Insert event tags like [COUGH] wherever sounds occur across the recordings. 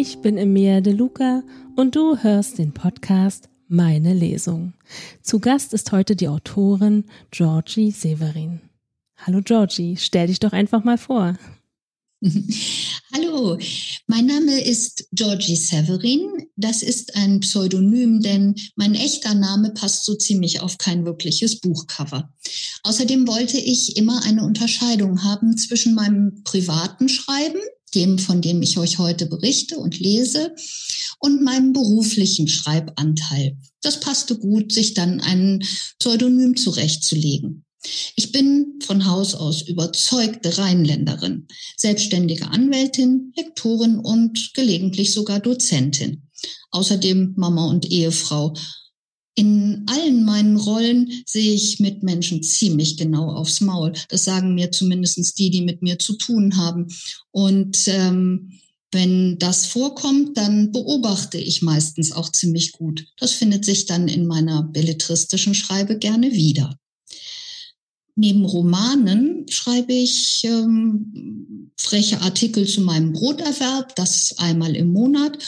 Ich bin Emilia De Luca und du hörst den Podcast Meine Lesung. Zu Gast ist heute die Autorin Georgie Severin. Hallo Georgie, stell dich doch einfach mal vor. [LAUGHS] Hallo, mein Name ist Georgie Severin. Das ist ein Pseudonym, denn mein echter Name passt so ziemlich auf kein wirkliches Buchcover. Außerdem wollte ich immer eine Unterscheidung haben zwischen meinem privaten Schreiben, dem, von dem ich euch heute berichte und lese, und meinem beruflichen Schreibanteil. Das passte gut, sich dann ein Pseudonym zurechtzulegen. Ich bin von Haus aus überzeugte Rheinländerin, selbstständige Anwältin, Lektorin und gelegentlich sogar Dozentin. Außerdem Mama und Ehefrau. In allen meinen Rollen sehe ich mit Menschen ziemlich genau aufs Maul. Das sagen mir zumindest die, die mit mir zu tun haben. Und ähm, wenn das vorkommt, dann beobachte ich meistens auch ziemlich gut. Das findet sich dann in meiner belletristischen Schreibe gerne wieder. Neben Romanen schreibe ich ähm, freche Artikel zu meinem Broterwerb, das einmal im Monat,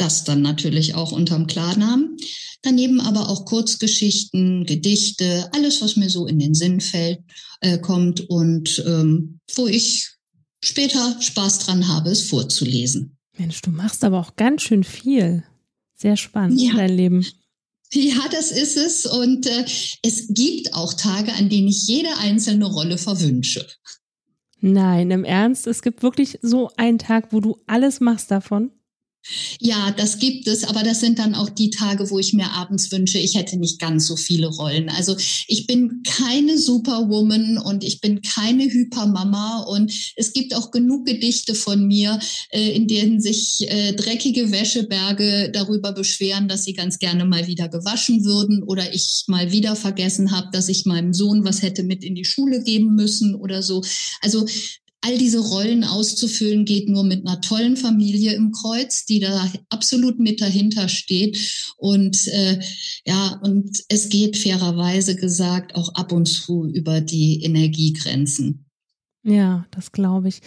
das dann natürlich auch unterm Klarnamen. Daneben aber auch Kurzgeschichten, Gedichte, alles, was mir so in den Sinn fällt, äh, kommt und ähm, wo ich später Spaß dran habe, es vorzulesen. Mensch, du machst aber auch ganz schön viel. Sehr spannend, ja. dein Leben. Ja, das ist es. Und äh, es gibt auch Tage, an denen ich jede einzelne Rolle verwünsche. Nein, im Ernst, es gibt wirklich so einen Tag, wo du alles machst davon? Ja, das gibt es, aber das sind dann auch die Tage, wo ich mir abends wünsche, ich hätte nicht ganz so viele Rollen. Also ich bin keine Superwoman und ich bin keine Hypermama und es gibt auch genug Gedichte von mir, äh, in denen sich äh, dreckige Wäscheberge darüber beschweren, dass sie ganz gerne mal wieder gewaschen würden oder ich mal wieder vergessen habe, dass ich meinem Sohn was hätte mit in die Schule geben müssen oder so. Also all diese Rollen auszufüllen geht nur mit einer tollen Familie im Kreuz, die da absolut mit dahinter steht. Und äh, ja, und es geht fairerweise gesagt auch ab und zu über die Energiegrenzen. Ja, das glaube ich.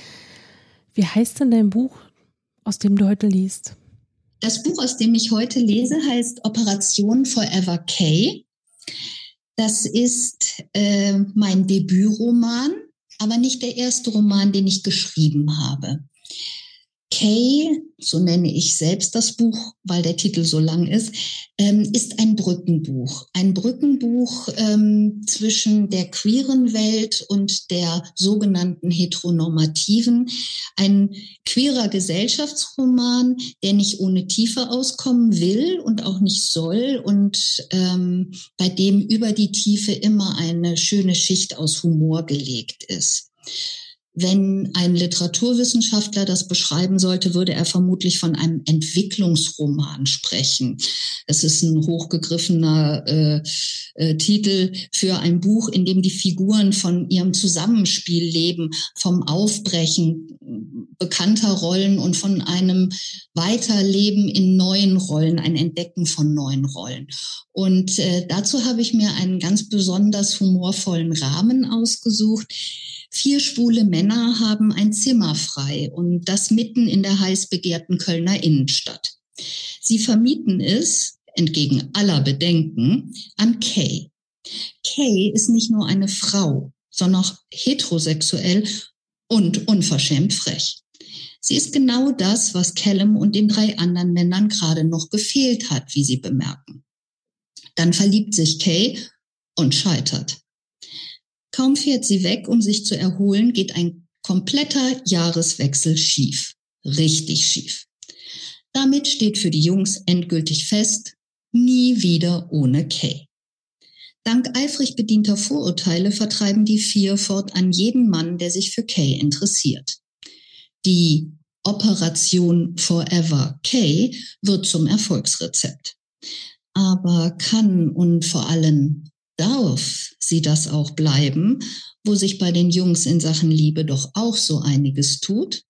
Wie heißt denn dein Buch, aus dem du heute liest? Das Buch, aus dem ich heute lese, heißt Operation Forever K. Das ist äh, mein Debütroman aber nicht der erste Roman, den ich geschrieben habe. Kay, so nenne ich selbst das Buch, weil der Titel so lang ist, ähm, ist ein Brückenbuch. Ein Brückenbuch ähm, zwischen der queeren Welt und der sogenannten heteronormativen. Ein queerer Gesellschaftsroman, der nicht ohne Tiefe auskommen will und auch nicht soll und ähm, bei dem über die Tiefe immer eine schöne Schicht aus Humor gelegt ist. Wenn ein Literaturwissenschaftler das beschreiben sollte, würde er vermutlich von einem Entwicklungsroman sprechen. Es ist ein hochgegriffener äh, äh, Titel für ein Buch, in dem die Figuren von ihrem Zusammenspiel leben, vom Aufbrechen bekannter Rollen und von einem Weiterleben in neuen Rollen, ein Entdecken von neuen Rollen. Und äh, dazu habe ich mir einen ganz besonders humorvollen Rahmen ausgesucht Vier schwule Männer haben ein Zimmer frei und das mitten in der heiß begehrten Kölner Innenstadt. Sie vermieten es, entgegen aller Bedenken, an Kay. Kay ist nicht nur eine Frau, sondern auch heterosexuell und unverschämt frech. Sie ist genau das, was Callum und den drei anderen Männern gerade noch gefehlt hat, wie sie bemerken. Dann verliebt sich Kay und scheitert. Kaum fährt sie weg, um sich zu erholen, geht ein kompletter Jahreswechsel schief. Richtig schief. Damit steht für die Jungs endgültig fest, nie wieder ohne Kay. Dank eifrig bedienter Vorurteile vertreiben die vier fortan jeden Mann, der sich für Kay interessiert. Die Operation Forever Kay wird zum Erfolgsrezept. Aber kann und vor allem darf sie das auch bleiben, wo sich bei den Jungs in Sachen Liebe doch auch so einiges tut?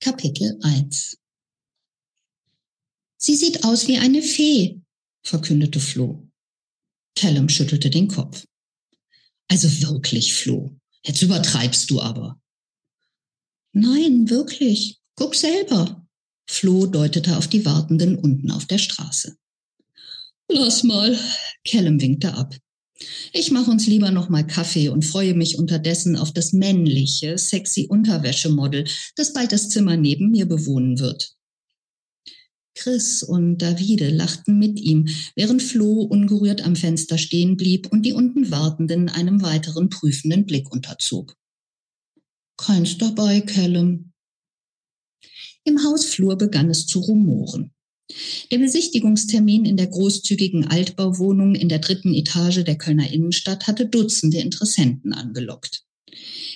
Kapitel 1 Sie sieht aus wie eine Fee, verkündete Flo. Callum schüttelte den Kopf. Also wirklich, Flo, jetzt übertreibst du aber. Nein, wirklich. Guck selber. Flo deutete auf die Wartenden unten auf der Straße. Lass mal. Callum winkte ab. Ich mache uns lieber noch mal Kaffee und freue mich unterdessen auf das männliche, sexy Unterwäschemodel, das bald das Zimmer neben mir bewohnen wird. Chris und Davide lachten mit ihm, während Flo ungerührt am Fenster stehen blieb und die unten Wartenden einem weiteren prüfenden Blick unterzog. Keins dabei, Callum. Im Hausflur begann es zu rumoren. Der Besichtigungstermin in der großzügigen Altbauwohnung in der dritten Etage der Kölner Innenstadt hatte Dutzende Interessenten angelockt.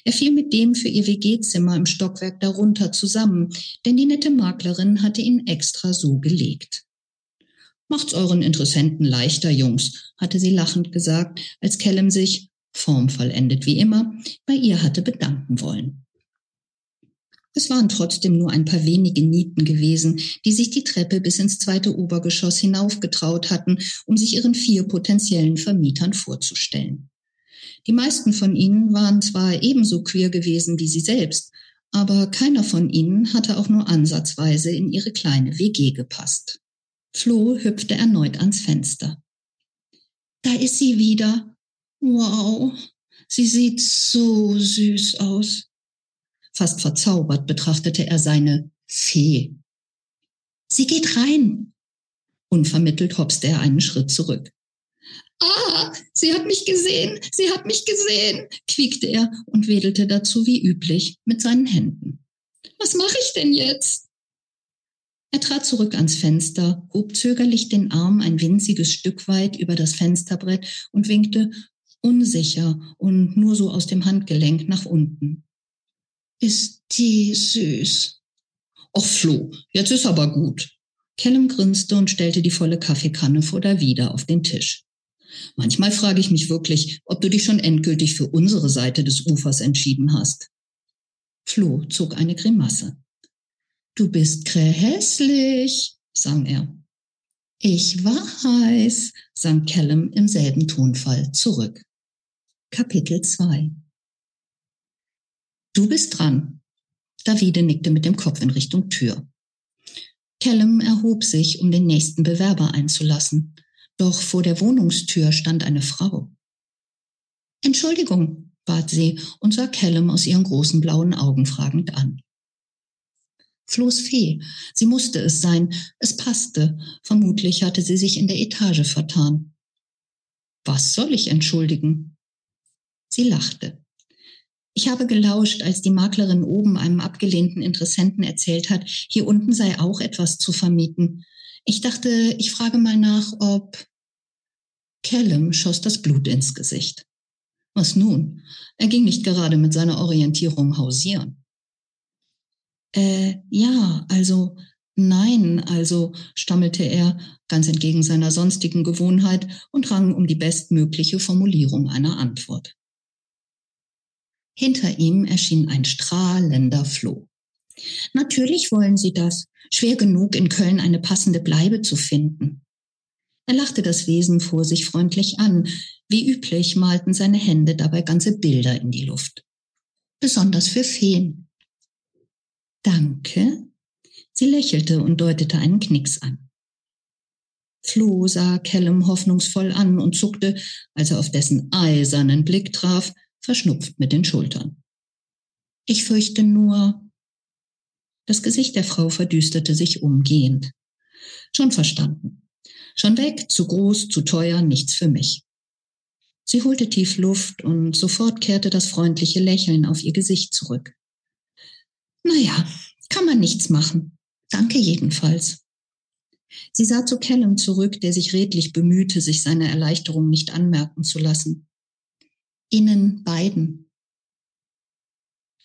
Er fiel mit dem für ihr WG-Zimmer im Stockwerk darunter zusammen, denn die nette Maklerin hatte ihn extra so gelegt. Macht's euren Interessenten leichter, Jungs, hatte sie lachend gesagt, als Callum sich, formvollendet wie immer, bei ihr hatte bedanken wollen. Es waren trotzdem nur ein paar wenige Nieten gewesen, die sich die Treppe bis ins zweite Obergeschoss hinaufgetraut hatten, um sich ihren vier potenziellen Vermietern vorzustellen. Die meisten von ihnen waren zwar ebenso queer gewesen wie sie selbst, aber keiner von ihnen hatte auch nur ansatzweise in ihre kleine WG gepasst. Flo hüpfte erneut ans Fenster. Da ist sie wieder. Wow, sie sieht so süß aus. Fast verzaubert betrachtete er seine Fee. Sie geht rein. Unvermittelt hopste er einen Schritt zurück. Ah, sie hat mich gesehen, sie hat mich gesehen, quiekte er und wedelte dazu wie üblich mit seinen Händen. Was mache ich denn jetzt? Er trat zurück ans Fenster, hob zögerlich den Arm ein winziges Stück weit über das Fensterbrett und winkte unsicher und nur so aus dem Handgelenk nach unten. Ist die süß. Och, Flo, jetzt ist aber gut. Callum grinste und stellte die volle Kaffeekanne vor Davida auf den Tisch. Manchmal frage ich mich wirklich, ob du dich schon endgültig für unsere Seite des Ufers entschieden hast. Flo zog eine Grimasse. Du bist krähässlich, sang er. Ich weiß, sang Callum im selben Tonfall zurück. Kapitel 2 Du bist dran. Davide nickte mit dem Kopf in Richtung Tür. Callum erhob sich, um den nächsten Bewerber einzulassen. Doch vor der Wohnungstür stand eine Frau. Entschuldigung, bat sie und sah Callum aus ihren großen blauen Augen fragend an. Flo's Fee. Sie musste es sein. Es passte. Vermutlich hatte sie sich in der Etage vertan. Was soll ich entschuldigen? Sie lachte. Ich habe gelauscht, als die Maklerin oben einem abgelehnten Interessenten erzählt hat, hier unten sei auch etwas zu vermieten. Ich dachte, ich frage mal nach, ob. Callum schoss das Blut ins Gesicht. Was nun? Er ging nicht gerade mit seiner Orientierung hausieren. Äh, ja, also, nein, also, stammelte er, ganz entgegen seiner sonstigen Gewohnheit und rang um die bestmögliche Formulierung einer Antwort. Hinter ihm erschien ein strahlender Floh. Natürlich wollen Sie das. Schwer genug, in Köln eine passende Bleibe zu finden. Er lachte das Wesen vor sich freundlich an. Wie üblich malten seine Hände dabei ganze Bilder in die Luft. Besonders für Feen. Danke. Sie lächelte und deutete einen Knicks an. Flo sah Callum hoffnungsvoll an und zuckte, als er auf dessen eisernen Blick traf, verschnupft mit den Schultern. Ich fürchte nur. Das Gesicht der Frau verdüsterte sich umgehend. Schon verstanden. Schon weg, zu groß, zu teuer, nichts für mich. Sie holte tief Luft und sofort kehrte das freundliche Lächeln auf ihr Gesicht zurück. Naja, kann man nichts machen. Danke jedenfalls. Sie sah zu Callum zurück, der sich redlich bemühte, sich seine Erleichterung nicht anmerken zu lassen. Ihnen beiden.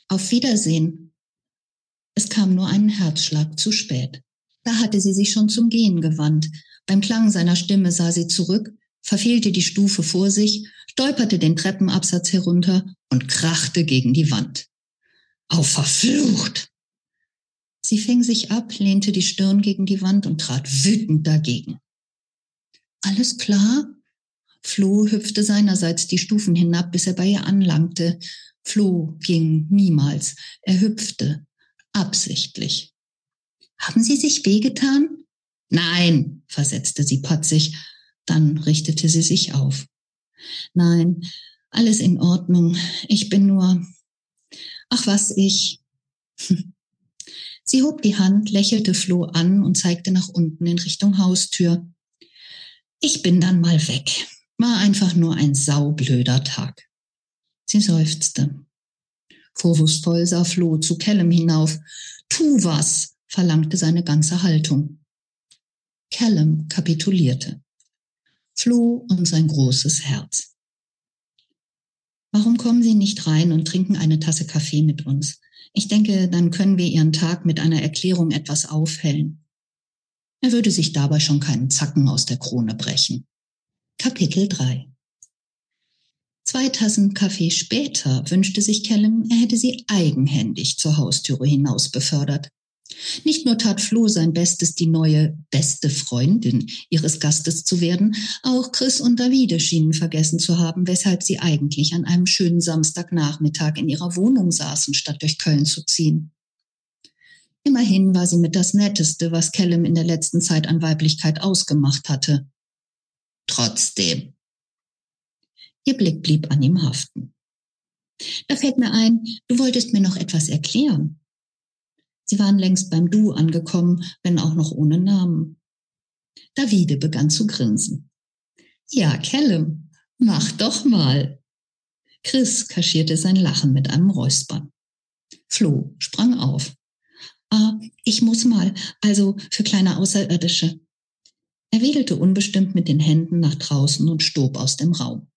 Auf Wiedersehen. Es kam nur einen Herzschlag zu spät. Da hatte sie sich schon zum Gehen gewandt. Beim Klang seiner Stimme sah sie zurück, verfehlte die Stufe vor sich, stolperte den Treppenabsatz herunter und krachte gegen die Wand. Auf verflucht! Sie fing sich ab, lehnte die Stirn gegen die Wand und trat wütend dagegen. Alles klar? Flo hüpfte seinerseits die Stufen hinab, bis er bei ihr anlangte. Flo ging niemals. Er hüpfte. Absichtlich. Haben Sie sich wehgetan? Nein, versetzte sie patzig. Dann richtete sie sich auf. Nein, alles in Ordnung. Ich bin nur. Ach was, ich. Sie hob die Hand, lächelte Flo an und zeigte nach unten in Richtung Haustür. Ich bin dann mal weg. War einfach nur ein saublöder Tag. Sie seufzte. Vorwurfsvoll sah Flo zu Callum hinauf. Tu was, verlangte seine ganze Haltung. Callum kapitulierte. Flo und sein großes Herz. Warum kommen Sie nicht rein und trinken eine Tasse Kaffee mit uns? Ich denke, dann können wir Ihren Tag mit einer Erklärung etwas aufhellen. Er würde sich dabei schon keinen Zacken aus der Krone brechen. Kapitel 3 Zwei Tassen Kaffee später wünschte sich Callum, er hätte sie eigenhändig zur Haustüre hinaus befördert. Nicht nur tat Flo sein Bestes, die neue beste Freundin ihres Gastes zu werden, auch Chris und Davide schienen vergessen zu haben, weshalb sie eigentlich an einem schönen Samstagnachmittag in ihrer Wohnung saßen, statt durch Köln zu ziehen. Immerhin war sie mit das Netteste, was Callum in der letzten Zeit an Weiblichkeit ausgemacht hatte. Trotzdem. Ihr Blick blieb an ihm haften. Da fällt mir ein, du wolltest mir noch etwas erklären. Sie waren längst beim Du angekommen, wenn auch noch ohne Namen. Davide begann zu grinsen. Ja, Callum, mach doch mal. Chris kaschierte sein Lachen mit einem Räuspern. Flo sprang auf. Ah, ich muss mal, also für kleine Außerirdische. Er wedelte unbestimmt mit den Händen nach draußen und stob aus dem Raum.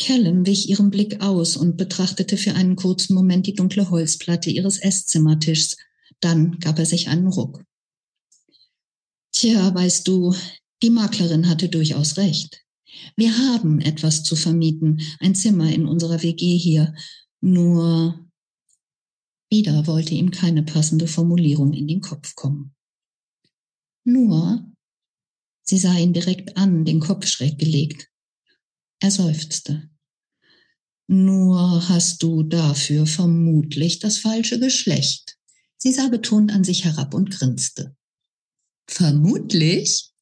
Callum wich ihrem Blick aus und betrachtete für einen kurzen Moment die dunkle Holzplatte ihres Esszimmertischs. Dann gab er sich einen Ruck. Tja, weißt du, die Maklerin hatte durchaus recht. Wir haben etwas zu vermieten, ein Zimmer in unserer WG hier. Nur wieder wollte ihm keine passende Formulierung in den Kopf kommen. Nur, sie sah ihn direkt an, den Kopf schräg gelegt. Er seufzte. Nur hast du dafür vermutlich das falsche Geschlecht. Sie sah betont an sich herab und grinste. Vermutlich?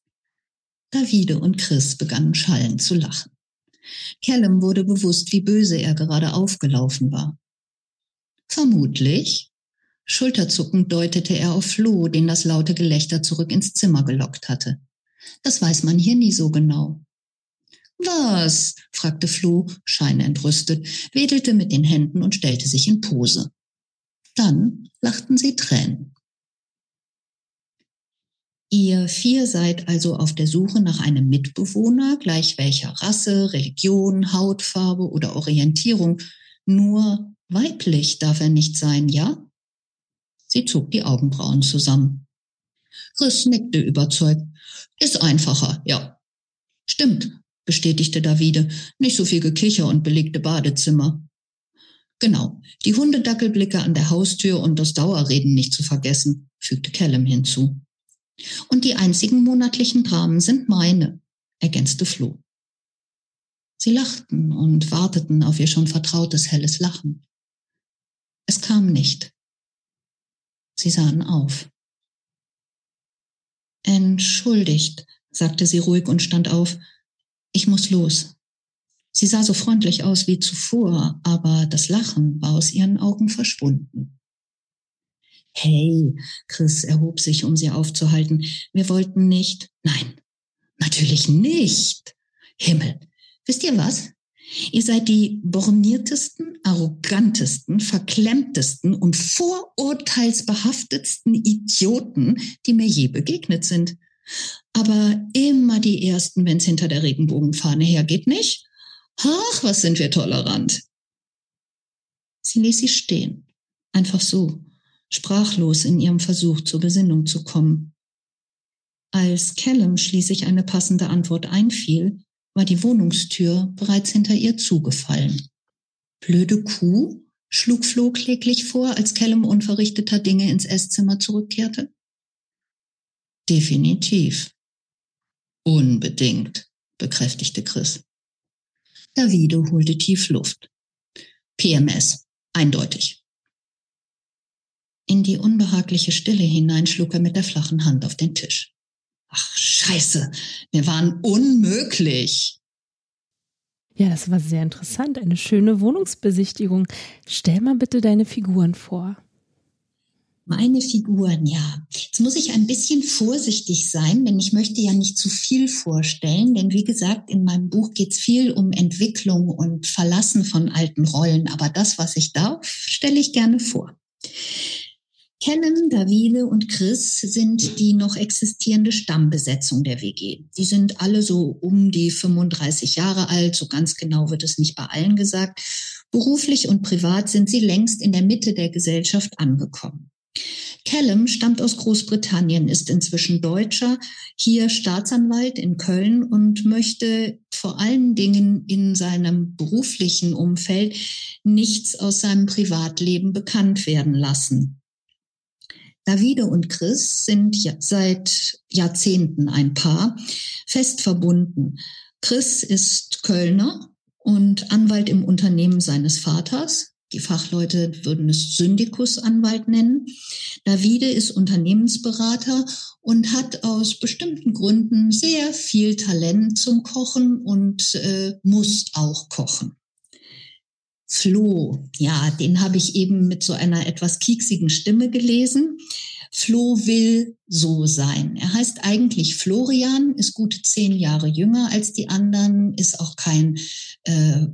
Davide und Chris begannen schallend zu lachen. Callum wurde bewusst, wie böse er gerade aufgelaufen war. Vermutlich? Schulterzuckend deutete er auf Flo, den das laute Gelächter zurück ins Zimmer gelockt hatte. Das weiß man hier nie so genau. Was? fragte Flo, scheinentrüstet, wedelte mit den Händen und stellte sich in Pose. Dann lachten sie Tränen. Ihr vier seid also auf der Suche nach einem Mitbewohner, gleich welcher Rasse, Religion, Hautfarbe oder Orientierung. Nur weiblich darf er nicht sein, ja? Sie zog die Augenbrauen zusammen. Chris nickte überzeugt. Ist einfacher, ja. Stimmt, bestätigte Davide. Nicht so viel Gekicher und belegte Badezimmer. Genau, die Hundedackelblicke an der Haustür und das Dauerreden nicht zu vergessen, fügte Callum hinzu. Und die einzigen monatlichen Dramen sind meine, ergänzte Flo. Sie lachten und warteten auf ihr schon vertrautes helles Lachen. Es kam nicht. Sie sahen auf. Entschuldigt, sagte sie ruhig und stand auf. Ich muss los. Sie sah so freundlich aus wie zuvor, aber das Lachen war aus ihren Augen verschwunden. Hey, Chris erhob sich, um sie aufzuhalten. Wir wollten nicht. Nein, natürlich nicht. Himmel. Wisst ihr was? Ihr seid die borniertesten, arrogantesten, verklemmtesten und vorurteilsbehaftetsten Idioten, die mir je begegnet sind. Aber immer die Ersten, wenn es hinter der Regenbogenfahne hergeht, nicht? Ach, was sind wir tolerant. Sie ließ sie stehen, einfach so, sprachlos in ihrem Versuch zur Besinnung zu kommen. Als Callum schließlich eine passende Antwort einfiel, war die Wohnungstür bereits hinter ihr zugefallen. Blöde Kuh, schlug Flo kläglich vor, als Callum unverrichteter Dinge ins Esszimmer zurückkehrte. Definitiv. Unbedingt, bekräftigte Chris. Davide holte tief Luft. PMS, eindeutig. In die unbehagliche Stille hinein schlug er mit der flachen Hand auf den Tisch. Ach, scheiße, wir waren unmöglich. Ja, das war sehr interessant. Eine schöne Wohnungsbesichtigung. Stell mal bitte deine Figuren vor. Meine Figuren, ja. Jetzt muss ich ein bisschen vorsichtig sein, denn ich möchte ja nicht zu viel vorstellen. Denn wie gesagt, in meinem Buch geht es viel um Entwicklung und Verlassen von alten Rollen. Aber das, was ich darf, stelle ich gerne vor. Kellen, Davide und Chris sind die noch existierende Stammbesetzung der WG. Die sind alle so um die 35 Jahre alt, so ganz genau wird es nicht bei allen gesagt. Beruflich und privat sind sie längst in der Mitte der Gesellschaft angekommen. Callum stammt aus Großbritannien, ist inzwischen Deutscher, hier Staatsanwalt in Köln und möchte vor allen Dingen in seinem beruflichen Umfeld nichts aus seinem Privatleben bekannt werden lassen. Davide und Chris sind seit Jahrzehnten ein Paar, fest verbunden. Chris ist Kölner und Anwalt im Unternehmen seines Vaters. Die Fachleute würden es Syndikusanwalt nennen. Davide ist Unternehmensberater und hat aus bestimmten Gründen sehr viel Talent zum Kochen und äh, muss auch kochen. Flo, ja, den habe ich eben mit so einer etwas kieksigen Stimme gelesen. Flo will so sein. Er heißt eigentlich Florian, ist gut zehn Jahre jünger als die anderen, ist auch kein, äh,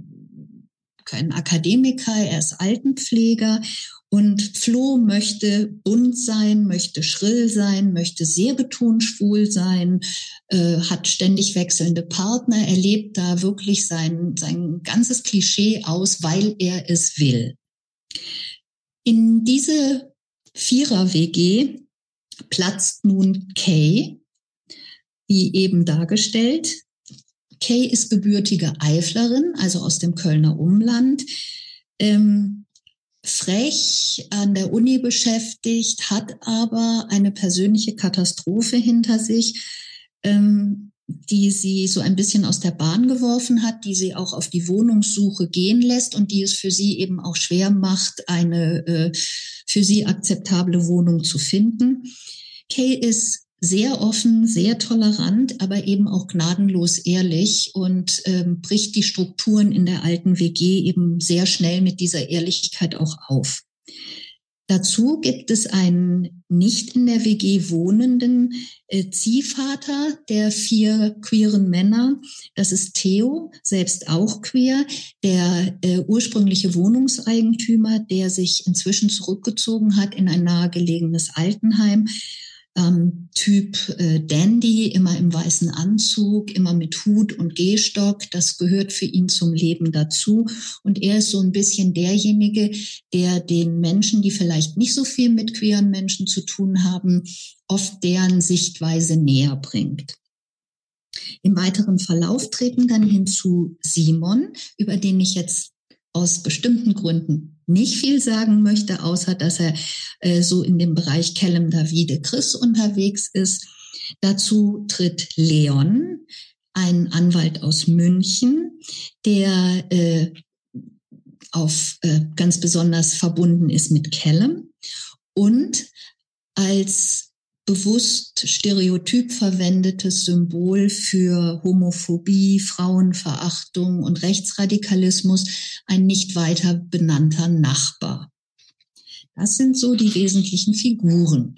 kein Akademiker, er ist Altenpfleger und Flo möchte bunt sein, möchte schrill sein, möchte sehr betont schwul sein, äh, hat ständig wechselnde Partner, er lebt da wirklich sein, sein ganzes Klischee aus, weil er es will. In diese Vierer-WG platzt nun Kay, wie eben dargestellt. Kay ist gebürtige Eiflerin, also aus dem Kölner Umland. Ähm, frech an der Uni beschäftigt, hat aber eine persönliche Katastrophe hinter sich, ähm, die sie so ein bisschen aus der Bahn geworfen hat, die sie auch auf die Wohnungssuche gehen lässt und die es für sie eben auch schwer macht, eine äh, für sie akzeptable Wohnung zu finden. Kay ist sehr offen, sehr tolerant, aber eben auch gnadenlos ehrlich und ähm, bricht die Strukturen in der alten WG eben sehr schnell mit dieser Ehrlichkeit auch auf. Dazu gibt es einen nicht in der WG wohnenden äh, Ziehvater der vier queeren Männer. Das ist Theo, selbst auch queer, der äh, ursprüngliche Wohnungseigentümer, der sich inzwischen zurückgezogen hat in ein nahegelegenes Altenheim ähm, Typ äh, Dandy, immer im weißen Anzug, immer mit Hut und Gehstock. Das gehört für ihn zum Leben dazu. Und er ist so ein bisschen derjenige, der den Menschen, die vielleicht nicht so viel mit queeren Menschen zu tun haben, oft deren Sichtweise näher bringt. Im weiteren Verlauf treten dann hinzu Simon, über den ich jetzt aus bestimmten Gründen nicht viel sagen möchte, außer dass er äh, so in dem Bereich Kellem Davide Chris unterwegs ist. Dazu tritt Leon, ein Anwalt aus München, der äh, auf äh, ganz besonders verbunden ist mit Kellem und als bewusst stereotyp verwendetes Symbol für Homophobie, Frauenverachtung und Rechtsradikalismus ein nicht weiter benannter Nachbar. Das sind so die wesentlichen Figuren.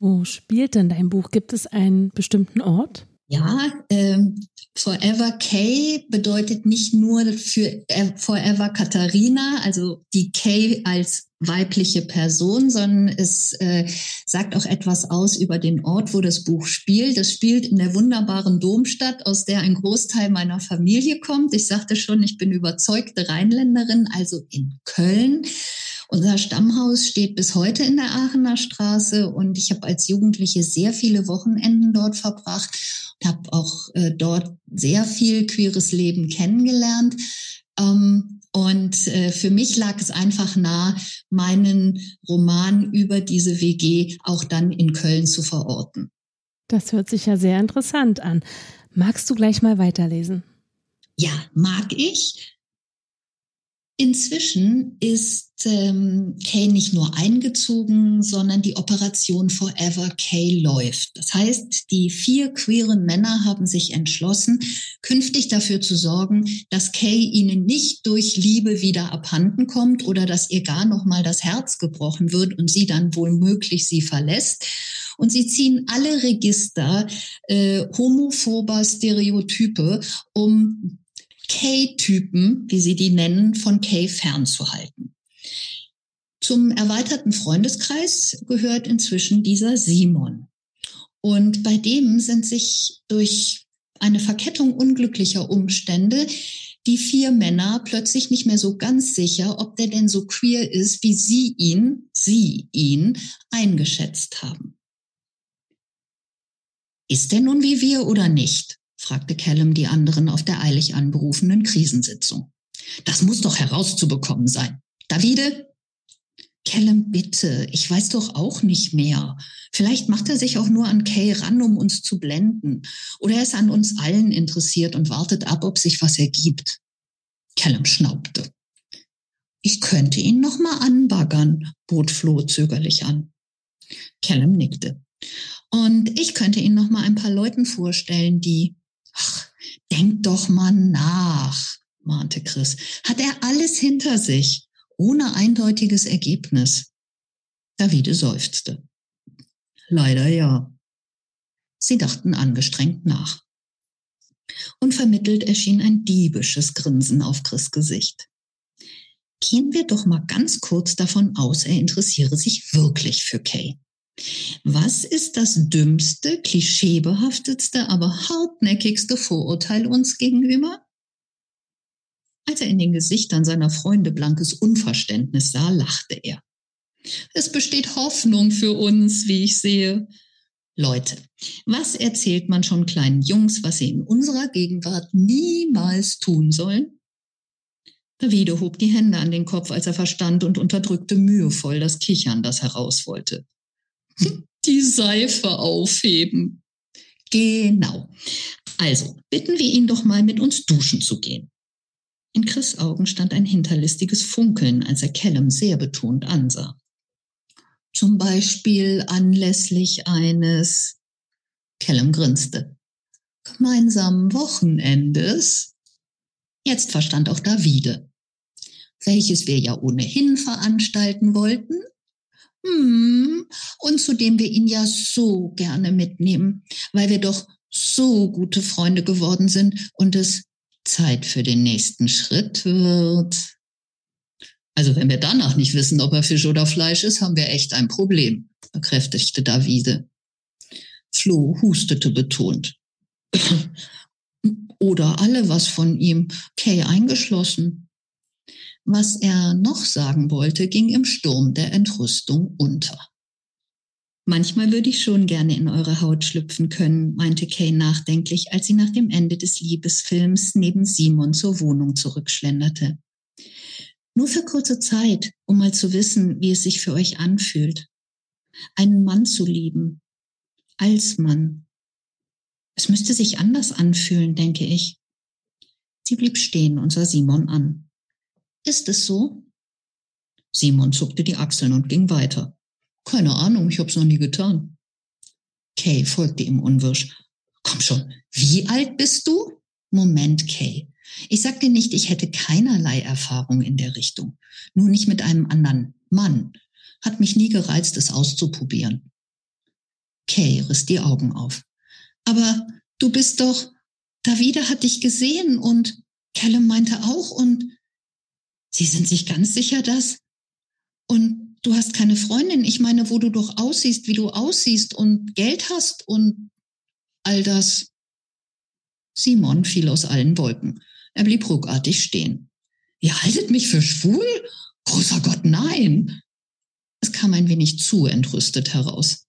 Wo spielt denn dein Buch? Gibt es einen bestimmten Ort? Ja, ähm, Forever Kay bedeutet nicht nur für Forever Katharina, also die Kay als weibliche Person, sondern es äh, sagt auch etwas aus über den Ort, wo das Buch spielt. Es spielt in der wunderbaren Domstadt, aus der ein Großteil meiner Familie kommt. Ich sagte schon, ich bin überzeugte Rheinländerin, also in Köln. Unser Stammhaus steht bis heute in der Aachener Straße und ich habe als Jugendliche sehr viele Wochenenden dort verbracht habe auch äh, dort sehr viel queeres Leben kennengelernt. Ähm, und äh, für mich lag es einfach nah, meinen Roman über diese WG auch dann in Köln zu verorten. Das hört sich ja sehr interessant an. Magst du gleich mal weiterlesen? Ja, mag ich. Inzwischen ist ähm, Kay nicht nur eingezogen, sondern die Operation Forever Kay läuft. Das heißt, die vier queeren Männer haben sich entschlossen, künftig dafür zu sorgen, dass Kay ihnen nicht durch Liebe wieder abhanden kommt oder dass ihr gar noch mal das Herz gebrochen wird und sie dann wohl möglich sie verlässt. Und sie ziehen alle Register äh, homophober Stereotype, um K-Typen, wie sie die nennen, von K fernzuhalten. Zum erweiterten Freundeskreis gehört inzwischen dieser Simon. Und bei dem sind sich durch eine Verkettung unglücklicher Umstände die vier Männer plötzlich nicht mehr so ganz sicher, ob der denn so queer ist, wie sie ihn, sie ihn eingeschätzt haben. Ist er nun wie wir oder nicht? Fragte Callum die anderen auf der eilig anberufenen Krisensitzung. Das muss doch herauszubekommen sein. Davide? Callum, bitte, ich weiß doch auch nicht mehr. Vielleicht macht er sich auch nur an Kay ran, um uns zu blenden. Oder er ist an uns allen interessiert und wartet ab, ob sich was ergibt. Callum schnaubte. Ich könnte ihn noch mal anbaggern, bot Flo zögerlich an. Callum nickte. Und ich könnte ihn noch mal ein paar Leuten vorstellen, die Ach, denk doch mal nach, mahnte Chris. Hat er alles hinter sich, ohne eindeutiges Ergebnis? Davide seufzte. Leider ja. Sie dachten angestrengt nach. Unvermittelt erschien ein diebisches Grinsen auf Chris Gesicht. Gehen wir doch mal ganz kurz davon aus, er interessiere sich wirklich für Kay. Was ist das dümmste, klischeebehaftetste, aber hartnäckigste Vorurteil uns gegenüber? Als er in den Gesichtern seiner Freunde blankes Unverständnis sah, lachte er. Es besteht Hoffnung für uns, wie ich sehe. Leute, was erzählt man schon kleinen Jungs, was sie in unserer Gegenwart niemals tun sollen? Davide hob die Hände an den Kopf, als er verstand und unterdrückte mühevoll das Kichern, das heraus wollte. [LAUGHS] Die Seife aufheben. Genau. Also, bitten wir ihn doch mal, mit uns duschen zu gehen. In Chris Augen stand ein hinterlistiges Funkeln, als er Callum sehr betont ansah. Zum Beispiel anlässlich eines, Callum grinste, gemeinsamen Wochenendes. Jetzt verstand auch Davide, welches wir ja ohnehin veranstalten wollten, hm. Und zu dem wir ihn ja so gerne mitnehmen, weil wir doch so gute Freunde geworden sind und es Zeit für den nächsten Schritt wird. Also wenn wir danach nicht wissen, ob er Fisch oder Fleisch ist, haben wir echt ein Problem, bekräftigte Davide. Flo hustete betont. [CLEARS THROAT] oder alle was von ihm, Kay eingeschlossen. Was er noch sagen wollte, ging im Sturm der Entrüstung unter. Manchmal würde ich schon gerne in eure Haut schlüpfen können, meinte Kay nachdenklich, als sie nach dem Ende des Liebesfilms neben Simon zur Wohnung zurückschlenderte. Nur für kurze Zeit, um mal zu wissen, wie es sich für euch anfühlt. Einen Mann zu lieben. Als Mann. Es müsste sich anders anfühlen, denke ich. Sie blieb stehen und sah Simon an. Ist es so? Simon zuckte die Achseln und ging weiter. Keine Ahnung, ich hab's noch nie getan. Kay folgte ihm unwirsch. Komm schon, wie alt bist du? Moment, Kay. Ich sag dir nicht, ich hätte keinerlei Erfahrung in der Richtung. Nur nicht mit einem anderen Mann. Hat mich nie gereizt, es auszuprobieren. Kay riss die Augen auf. Aber du bist doch, Davide hat dich gesehen und Callum meinte auch und Sie sind sich ganz sicher, dass? Und du hast keine Freundin. Ich meine, wo du doch aussiehst, wie du aussiehst und Geld hast und all das. Simon fiel aus allen Wolken. Er blieb ruckartig stehen. Ihr haltet mich für schwul? Großer Gott, nein. Es kam ein wenig zu entrüstet heraus.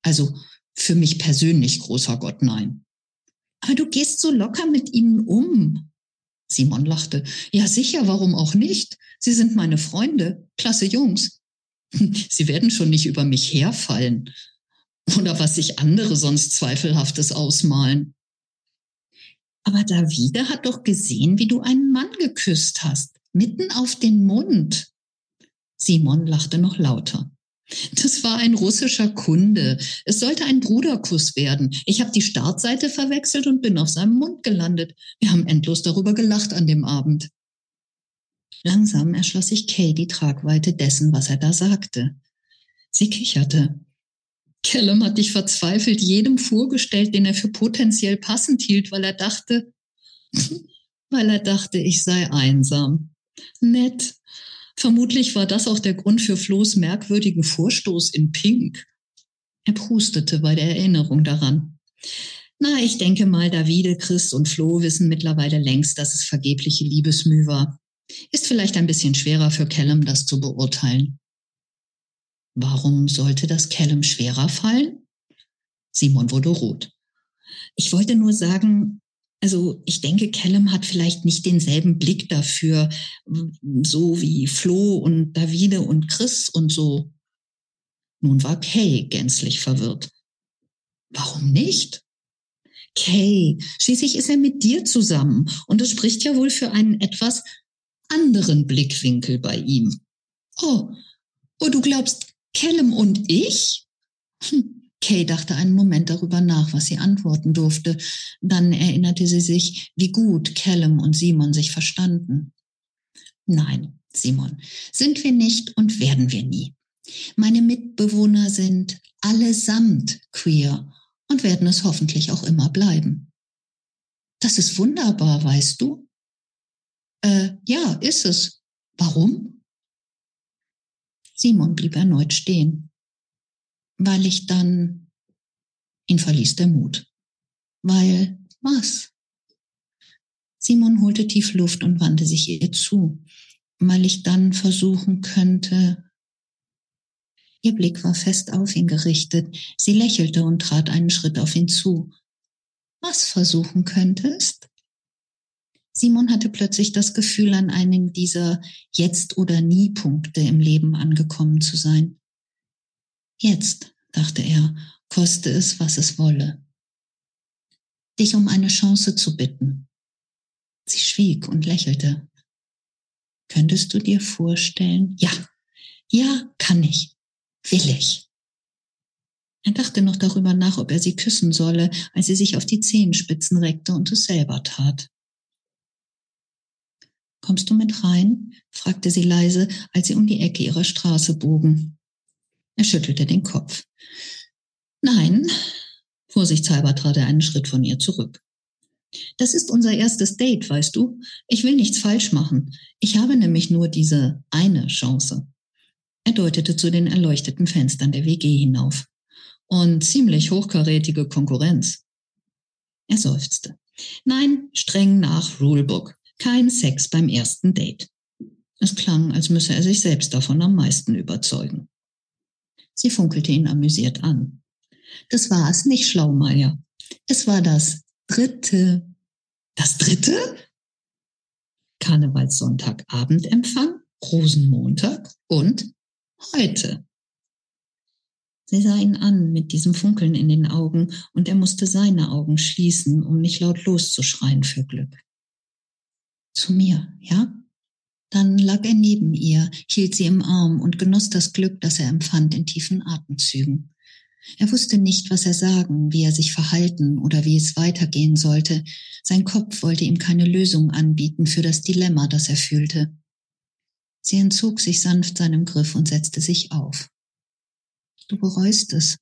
Also für mich persönlich, großer Gott, nein. Aber du gehst so locker mit ihnen um. Simon lachte. Ja, sicher, warum auch nicht? Sie sind meine Freunde, klasse Jungs. [LAUGHS] Sie werden schon nicht über mich herfallen. Oder was sich andere sonst Zweifelhaftes ausmalen. Aber Davide hat doch gesehen, wie du einen Mann geküsst hast. mitten auf den Mund. Simon lachte noch lauter. Das war ein russischer Kunde. Es sollte ein Bruderkuss werden. Ich habe die Startseite verwechselt und bin auf seinem Mund gelandet. Wir haben endlos darüber gelacht an dem Abend. Langsam erschloss sich Kay die Tragweite dessen, was er da sagte. Sie kicherte. Callum hat dich verzweifelt jedem vorgestellt, den er für potenziell passend hielt, weil er dachte, [LAUGHS] weil er dachte, ich sei einsam. Nett. Vermutlich war das auch der Grund für Flo's merkwürdigen Vorstoß in Pink. Er prustete bei der Erinnerung daran. Na, ich denke mal, Davide, Chris und Flo wissen mittlerweile längst, dass es vergebliche Liebesmüh war. Ist vielleicht ein bisschen schwerer für Callum, das zu beurteilen. Warum sollte das Callum schwerer fallen? Simon wurde rot. Ich wollte nur sagen, also ich denke, Callum hat vielleicht nicht denselben Blick dafür, so wie Flo und Davide und Chris und so. Nun war Kay gänzlich verwirrt. Warum nicht? Kay, schließlich ist er mit dir zusammen und es spricht ja wohl für einen etwas anderen Blickwinkel bei ihm. Oh, oh, du glaubst, Callum und ich? Hm. Kay dachte einen Moment darüber nach, was sie antworten durfte. Dann erinnerte sie sich, wie gut Callum und Simon sich verstanden. Nein, Simon, sind wir nicht und werden wir nie. Meine Mitbewohner sind allesamt queer und werden es hoffentlich auch immer bleiben. Das ist wunderbar, weißt du? Äh, ja, ist es. Warum? Simon blieb erneut stehen, weil ich dann, ihn verließ der Mut. Weil was? Simon holte tief Luft und wandte sich ihr zu, weil ich dann versuchen könnte. Ihr Blick war fest auf ihn gerichtet. Sie lächelte und trat einen Schritt auf ihn zu. Was versuchen könntest? Simon hatte plötzlich das Gefühl, an einem dieser Jetzt- oder Nie-Punkte im Leben angekommen zu sein. Jetzt, dachte er, koste es, was es wolle. Dich um eine Chance zu bitten. Sie schwieg und lächelte. Könntest du dir vorstellen? Ja, ja, kann ich, will ich. Er dachte noch darüber nach, ob er sie küssen solle, als sie sich auf die Zehenspitzen reckte und es selber tat. Kommst du mit rein? fragte sie leise, als sie um die Ecke ihrer Straße bogen. Er schüttelte den Kopf. Nein. Vorsichtshalber trat er einen Schritt von ihr zurück. Das ist unser erstes Date, weißt du? Ich will nichts falsch machen. Ich habe nämlich nur diese eine Chance. Er deutete zu den erleuchteten Fenstern der WG hinauf. Und ziemlich hochkarätige Konkurrenz. Er seufzte. Nein, streng nach Rulebook. Kein Sex beim ersten Date. Es klang, als müsse er sich selbst davon am meisten überzeugen. Sie funkelte ihn amüsiert an. Das war es nicht, Schlaumeier. Es war das dritte. Das dritte? Karnevalssonntagabendempfang, Rosenmontag und heute. Sie sah ihn an mit diesem Funkeln in den Augen und er musste seine Augen schließen, um nicht laut loszuschreien für Glück zu mir, ja? Dann lag er neben ihr, hielt sie im Arm und genoss das Glück, das er empfand in tiefen Atemzügen. Er wusste nicht, was er sagen, wie er sich verhalten oder wie es weitergehen sollte. Sein Kopf wollte ihm keine Lösung anbieten für das Dilemma, das er fühlte. Sie entzog sich sanft seinem Griff und setzte sich auf. Du bereust es.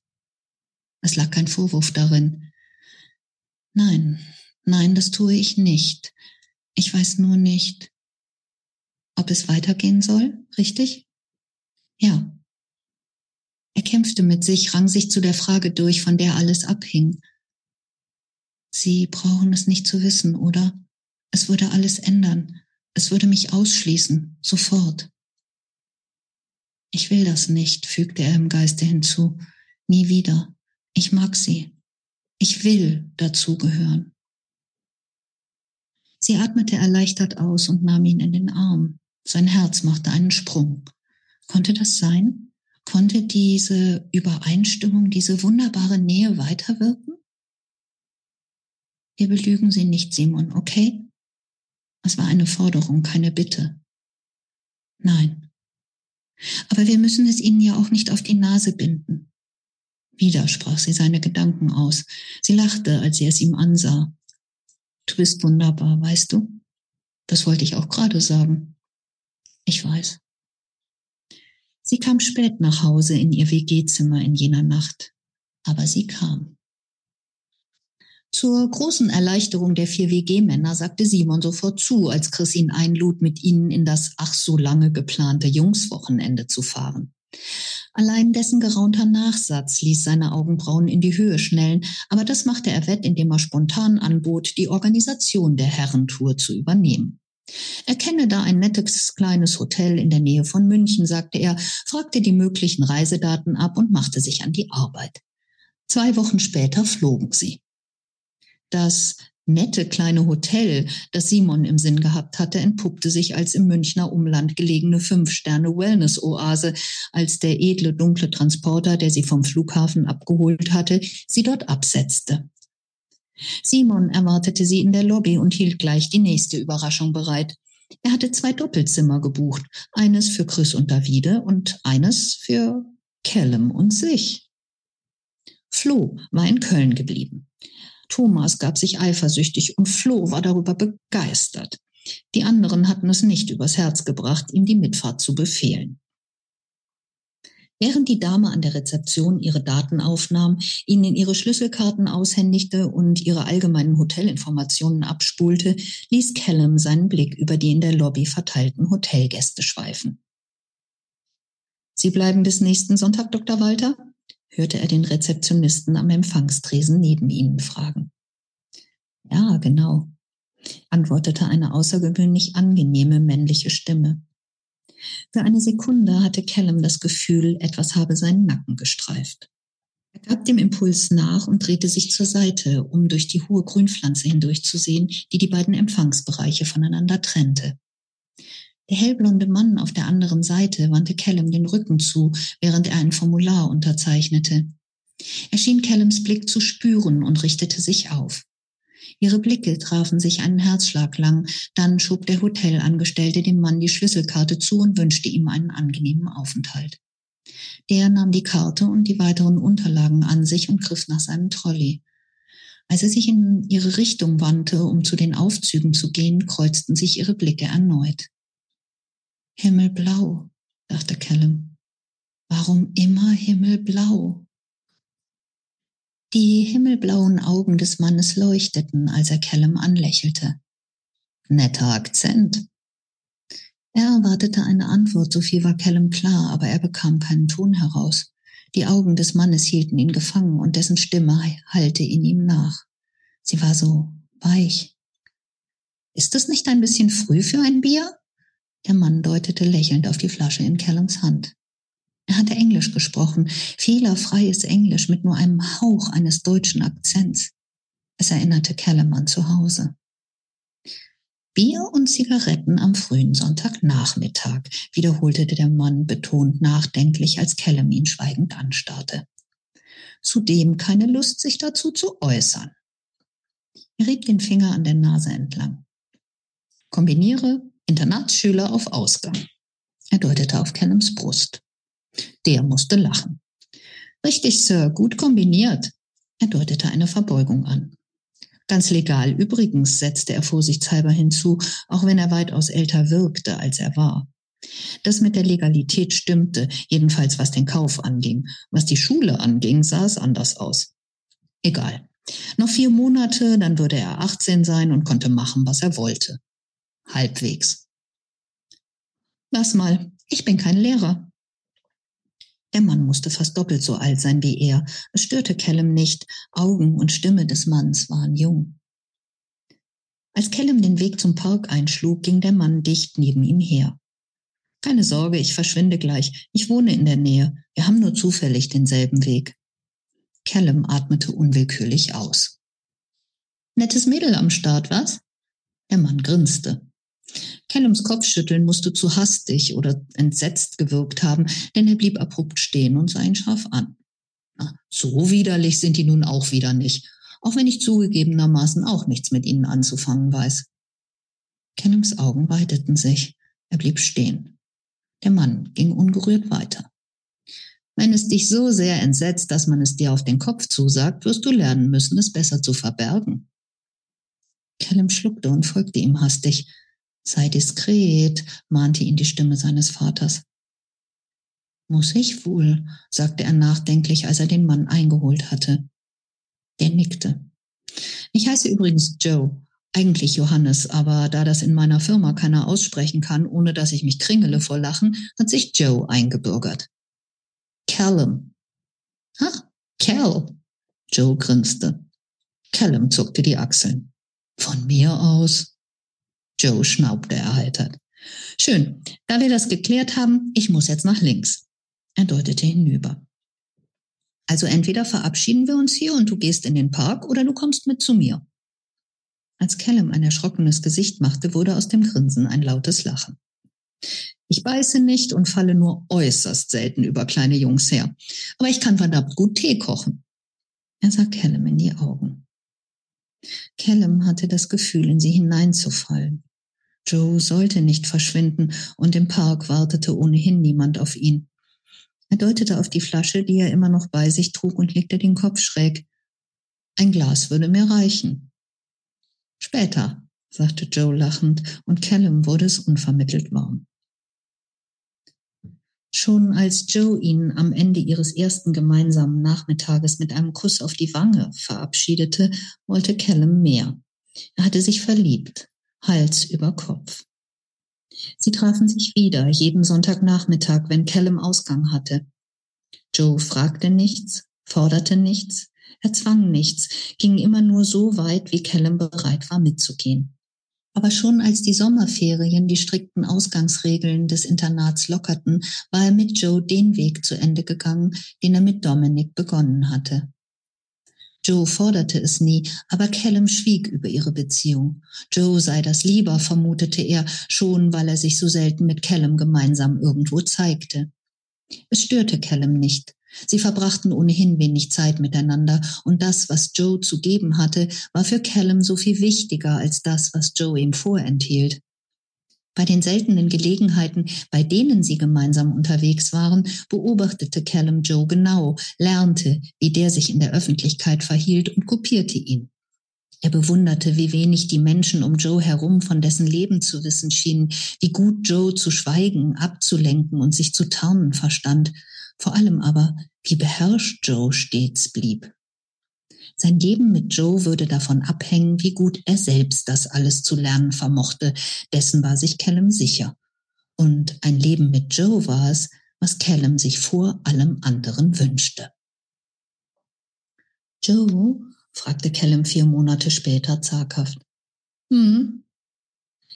Es lag kein Vorwurf darin. Nein, nein, das tue ich nicht. Ich weiß nur nicht, ob es weitergehen soll, richtig? Ja. Er kämpfte mit sich, rang sich zu der Frage durch, von der alles abhing. Sie brauchen es nicht zu wissen, oder? Es würde alles ändern. Es würde mich ausschließen, sofort. Ich will das nicht, fügte er im Geiste hinzu. Nie wieder. Ich mag sie. Ich will dazugehören. Sie atmete erleichtert aus und nahm ihn in den Arm. Sein Herz machte einen Sprung. Konnte das sein? Konnte diese Übereinstimmung, diese wunderbare Nähe weiterwirken? Wir belügen sie nicht, Simon, okay? Es war eine Forderung, keine Bitte. Nein. Aber wir müssen es ihnen ja auch nicht auf die Nase binden. Wieder sprach sie seine Gedanken aus. Sie lachte, als sie es ihm ansah. Du bist wunderbar, weißt du? Das wollte ich auch gerade sagen. Ich weiß. Sie kam spät nach Hause in ihr WG-Zimmer in jener Nacht. Aber sie kam. Zur großen Erleichterung der vier WG-Männer sagte Simon sofort zu, als Chris ihn einlud, mit ihnen in das ach so lange geplante Jungswochenende zu fahren. Allein dessen geraunter Nachsatz ließ seine Augenbrauen in die Höhe schnellen, aber das machte er wett, indem er spontan anbot, die Organisation der Herrentour zu übernehmen. Er kenne da ein nettes kleines Hotel in der Nähe von München, sagte er, fragte die möglichen Reisedaten ab und machte sich an die Arbeit. Zwei Wochen später flogen sie. Das nette kleine Hotel, das Simon im Sinn gehabt hatte, entpuppte sich als im Münchner Umland gelegene Fünf-Sterne-Wellness-Oase, als der edle dunkle Transporter, der sie vom Flughafen abgeholt hatte, sie dort absetzte. Simon erwartete sie in der Lobby und hielt gleich die nächste Überraschung bereit. Er hatte zwei Doppelzimmer gebucht, eines für Chris und Davide und eines für Callum und sich. Flo war in Köln geblieben. Thomas gab sich eifersüchtig und Flo war darüber begeistert. Die anderen hatten es nicht übers Herz gebracht, ihm die Mitfahrt zu befehlen. Während die Dame an der Rezeption ihre Daten aufnahm, ihnen ihre Schlüsselkarten aushändigte und ihre allgemeinen Hotelinformationen abspulte, ließ Callum seinen Blick über die in der Lobby verteilten Hotelgäste schweifen. Sie bleiben bis nächsten Sonntag, Dr. Walter? hörte er den Rezeptionisten am Empfangstresen neben ihnen fragen. Ja, genau, antwortete eine außergewöhnlich angenehme männliche Stimme. Für eine Sekunde hatte Callum das Gefühl, etwas habe seinen Nacken gestreift. Er gab dem Impuls nach und drehte sich zur Seite, um durch die hohe Grünpflanze hindurchzusehen, die die beiden Empfangsbereiche voneinander trennte. Der hellblonde Mann auf der anderen Seite wandte Callum den Rücken zu, während er ein Formular unterzeichnete. Er schien Callums Blick zu spüren und richtete sich auf. Ihre Blicke trafen sich einen Herzschlag lang, dann schob der Hotelangestellte dem Mann die Schlüsselkarte zu und wünschte ihm einen angenehmen Aufenthalt. Der nahm die Karte und die weiteren Unterlagen an sich und griff nach seinem Trolley. Als er sich in ihre Richtung wandte, um zu den Aufzügen zu gehen, kreuzten sich ihre Blicke erneut. Himmelblau, dachte Callum. Warum immer himmelblau? Die himmelblauen Augen des Mannes leuchteten, als er Callum anlächelte. Netter Akzent. Er erwartete eine Antwort, so viel war Callum klar, aber er bekam keinen Ton heraus. Die Augen des Mannes hielten ihn gefangen und dessen Stimme hallte in ihm nach. Sie war so weich. Ist es nicht ein bisschen früh für ein Bier? Der Mann deutete lächelnd auf die Flasche in Callums Hand. Er hatte Englisch gesprochen, fehlerfreies Englisch mit nur einem Hauch eines deutschen Akzents. Es erinnerte Callum an zu Hause. Bier und Zigaretten am frühen Sonntagnachmittag, wiederholte der Mann betont nachdenklich, als Callum ihn schweigend anstarrte. Zudem keine Lust, sich dazu zu äußern. Er rieb den Finger an der Nase entlang. Kombiniere Internatsschüler auf Ausgang. Er deutete auf Callums Brust. Der musste lachen. Richtig, Sir, gut kombiniert. Er deutete eine Verbeugung an. Ganz legal übrigens, setzte er vorsichtshalber hinzu, auch wenn er weitaus älter wirkte, als er war. Das mit der Legalität stimmte, jedenfalls was den Kauf anging. Was die Schule anging, sah es anders aus. Egal. Noch vier Monate, dann würde er 18 sein und konnte machen, was er wollte. Halbwegs. Lass mal, ich bin kein Lehrer. Der Mann musste fast doppelt so alt sein wie er. Es störte Callum nicht. Augen und Stimme des Manns waren jung. Als Callum den Weg zum Park einschlug, ging der Mann dicht neben ihm her. Keine Sorge, ich verschwinde gleich. Ich wohne in der Nähe. Wir haben nur zufällig denselben Weg. Callum atmete unwillkürlich aus. Nettes Mädel am Start, was? Der Mann grinste. Callums Kopfschütteln musste zu hastig oder entsetzt gewirkt haben, denn er blieb abrupt stehen und sah ihn scharf an. Na, so widerlich sind die nun auch wieder nicht, auch wenn ich zugegebenermaßen auch nichts mit ihnen anzufangen weiß. Callums Augen weiteten sich. Er blieb stehen. Der Mann ging ungerührt weiter. Wenn es dich so sehr entsetzt, dass man es dir auf den Kopf zusagt, wirst du lernen müssen, es besser zu verbergen. Callum schluckte und folgte ihm hastig. Sei diskret, mahnte ihn die Stimme seines Vaters. Muss ich wohl, sagte er nachdenklich, als er den Mann eingeholt hatte. Der nickte. Ich heiße übrigens Joe, eigentlich Johannes, aber da das in meiner Firma keiner aussprechen kann, ohne dass ich mich kringele vor Lachen, hat sich Joe eingebürgert. Callum. Ah, Cal. Joe grinste. Callum zuckte die Achseln. Von mir aus? Joe schnaubte erheitert. Schön, da wir das geklärt haben, ich muss jetzt nach links. Er deutete hinüber. Also entweder verabschieden wir uns hier und du gehst in den Park oder du kommst mit zu mir. Als Callum ein erschrockenes Gesicht machte, wurde aus dem Grinsen ein lautes Lachen. Ich beiße nicht und falle nur äußerst selten über kleine Jungs her. Aber ich kann verdammt gut Tee kochen. Er sah Callum in die Augen. Callum hatte das Gefühl, in sie hineinzufallen. Joe sollte nicht verschwinden und im Park wartete ohnehin niemand auf ihn. Er deutete auf die Flasche, die er immer noch bei sich trug und legte den Kopf schräg. Ein Glas würde mir reichen. Später, sagte Joe lachend, und Callum wurde es unvermittelt warm. Schon als Joe ihn am Ende ihres ersten gemeinsamen Nachmittages mit einem Kuss auf die Wange verabschiedete, wollte Callum mehr. Er hatte sich verliebt, Hals über Kopf. Sie trafen sich wieder, jeden Sonntagnachmittag, wenn Callum Ausgang hatte. Joe fragte nichts, forderte nichts, erzwang nichts, ging immer nur so weit, wie Callum bereit war mitzugehen. Aber schon als die Sommerferien die strikten Ausgangsregeln des Internats lockerten, war er mit Joe den Weg zu Ende gegangen, den er mit Dominic begonnen hatte. Joe forderte es nie, aber Callum schwieg über ihre Beziehung. Joe sei das lieber, vermutete er, schon weil er sich so selten mit Callum gemeinsam irgendwo zeigte. Es störte Callum nicht. Sie verbrachten ohnehin wenig Zeit miteinander und das, was Joe zu geben hatte, war für Callum so viel wichtiger als das, was Joe ihm vorenthielt. Bei den seltenen Gelegenheiten, bei denen sie gemeinsam unterwegs waren, beobachtete Callum Joe genau, lernte, wie der sich in der Öffentlichkeit verhielt und kopierte ihn. Er bewunderte, wie wenig die Menschen um Joe herum von dessen Leben zu wissen schienen, wie gut Joe zu schweigen, abzulenken und sich zu tarnen verstand, vor allem aber, wie beherrscht Joe stets blieb. Sein Leben mit Joe würde davon abhängen, wie gut er selbst das alles zu lernen vermochte. Dessen war sich Callum sicher. Und ein Leben mit Joe war es, was Callum sich vor allem anderen wünschte. Joe? fragte Callum vier Monate später zaghaft. Hm?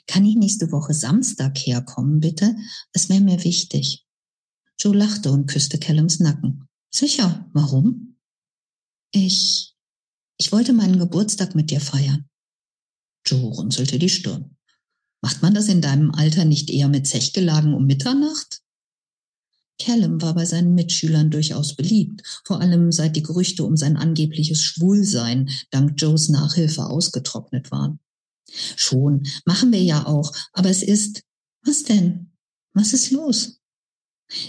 Kann ich nächste Woche Samstag herkommen, bitte? Es wäre mir wichtig. Joe lachte und küsste Callums Nacken. Sicher, warum? Ich, ich wollte meinen Geburtstag mit dir feiern. Joe runzelte die Stirn. Macht man das in deinem Alter nicht eher mit Zechgelagen um Mitternacht? Callum war bei seinen Mitschülern durchaus beliebt, vor allem seit die Gerüchte um sein angebliches Schwulsein dank Joes Nachhilfe ausgetrocknet waren. Schon, machen wir ja auch, aber es ist. Was denn? Was ist los?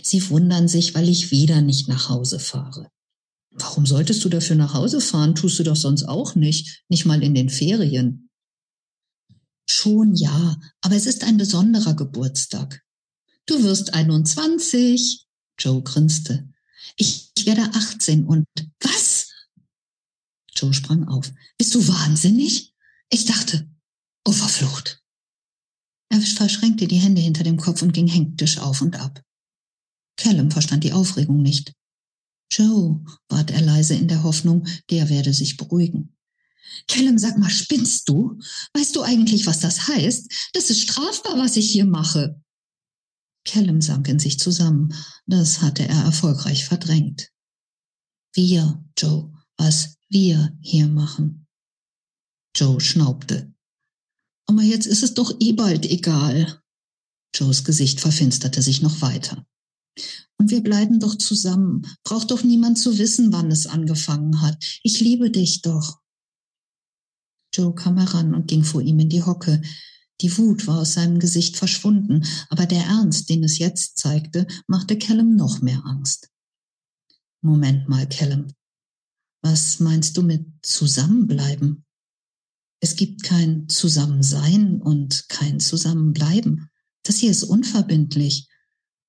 Sie wundern sich, weil ich wieder nicht nach Hause fahre. Warum solltest du dafür nach Hause fahren? Tust du doch sonst auch nicht, nicht mal in den Ferien. Schon ja, aber es ist ein besonderer Geburtstag. Du wirst 21. Joe grinste. Ich, werde 18 und was? Joe sprang auf. Bist du wahnsinnig? Ich dachte, oh, verflucht. Er verschränkte die Hände hinter dem Kopf und ging hektisch auf und ab. Callum verstand die Aufregung nicht. Joe, bat er leise in der Hoffnung, der werde sich beruhigen. Callum, sag mal, spinnst du? Weißt du eigentlich, was das heißt? Das ist strafbar, was ich hier mache. Callum sank in sich zusammen. Das hatte er erfolgreich verdrängt. Wir, Joe, was wir hier machen. Joe schnaubte. Aber jetzt ist es doch eh bald egal. Joes Gesicht verfinsterte sich noch weiter. Und wir bleiben doch zusammen. Braucht doch niemand zu wissen, wann es angefangen hat. Ich liebe dich doch. Joe kam heran und ging vor ihm in die Hocke. Die Wut war aus seinem Gesicht verschwunden, aber der Ernst, den es jetzt zeigte, machte Callum noch mehr Angst. Moment mal, Callum. Was meinst du mit zusammenbleiben? Es gibt kein Zusammensein und kein Zusammenbleiben. Das hier ist unverbindlich.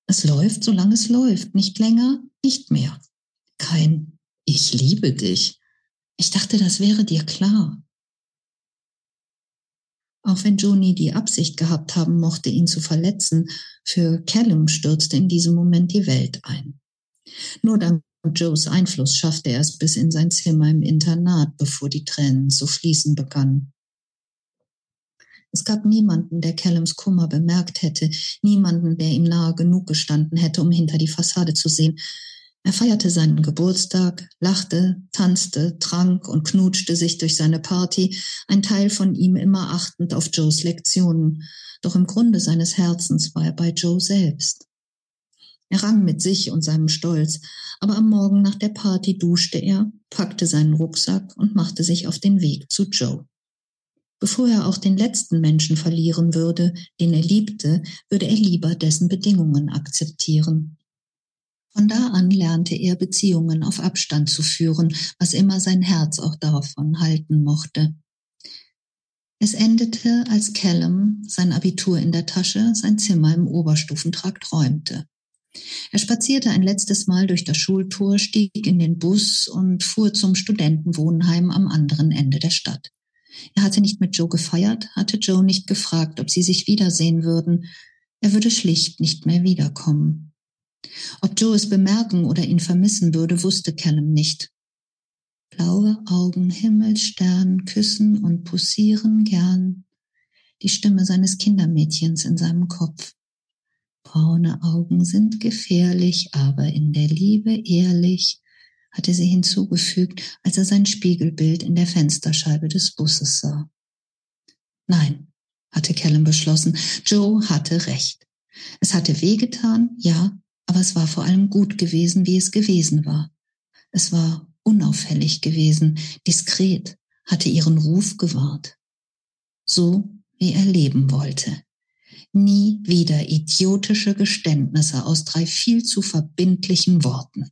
Es läuft, solange es läuft, nicht länger, nicht mehr. Kein Ich liebe dich. Ich dachte, das wäre dir klar. Auch wenn Joe nie die Absicht gehabt haben mochte, ihn zu verletzen, für Callum stürzte in diesem Moment die Welt ein. Nur dank Joes Einfluss schaffte er es bis in sein Zimmer im Internat, bevor die Tränen zu fließen begannen. Es gab niemanden, der Callums Kummer bemerkt hätte, niemanden, der ihm nahe genug gestanden hätte, um hinter die Fassade zu sehen. Er feierte seinen Geburtstag, lachte, tanzte, trank und knutschte sich durch seine Party, ein Teil von ihm immer achtend auf Joes Lektionen. Doch im Grunde seines Herzens war er bei Joe selbst. Er rang mit sich und seinem Stolz, aber am Morgen nach der Party duschte er, packte seinen Rucksack und machte sich auf den Weg zu Joe. Bevor er auch den letzten Menschen verlieren würde, den er liebte, würde er lieber dessen Bedingungen akzeptieren. Von da an lernte er Beziehungen auf Abstand zu führen, was immer sein Herz auch davon halten mochte. Es endete, als Callum, sein Abitur in der Tasche, sein Zimmer im Oberstufentrakt räumte. Er spazierte ein letztes Mal durch das Schultor, stieg in den Bus und fuhr zum Studentenwohnheim am anderen Ende der Stadt. Er hatte nicht mit Joe gefeiert, hatte Joe nicht gefragt, ob sie sich wiedersehen würden. Er würde schlicht nicht mehr wiederkommen. Ob Joe es bemerken oder ihn vermissen würde, wusste Callum nicht. Blaue Augen, Himmelsstern, küssen und pussieren gern. Die Stimme seines Kindermädchens in seinem Kopf. Braune Augen sind gefährlich, aber in der Liebe ehrlich hatte sie hinzugefügt, als er sein Spiegelbild in der Fensterscheibe des Busses sah. Nein, hatte Callum beschlossen, Joe hatte recht. Es hatte wehgetan, ja, aber es war vor allem gut gewesen, wie es gewesen war. Es war unauffällig gewesen, diskret, hatte ihren Ruf gewahrt. So, wie er leben wollte. Nie wieder idiotische Geständnisse aus drei viel zu verbindlichen Worten.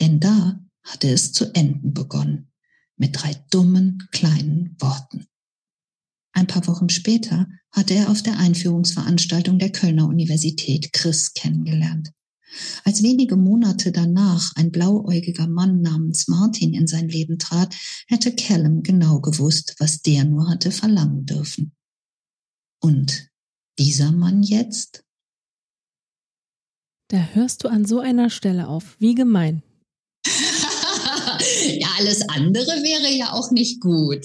Denn da hatte es zu enden begonnen, mit drei dummen kleinen Worten. Ein paar Wochen später hatte er auf der Einführungsveranstaltung der Kölner Universität Chris kennengelernt. Als wenige Monate danach ein blauäugiger Mann namens Martin in sein Leben trat, hätte Callum genau gewusst, was der nur hatte verlangen dürfen. Und dieser Mann jetzt? Da hörst du an so einer Stelle auf. Wie gemein. [LAUGHS] ja, alles andere wäre ja auch nicht gut.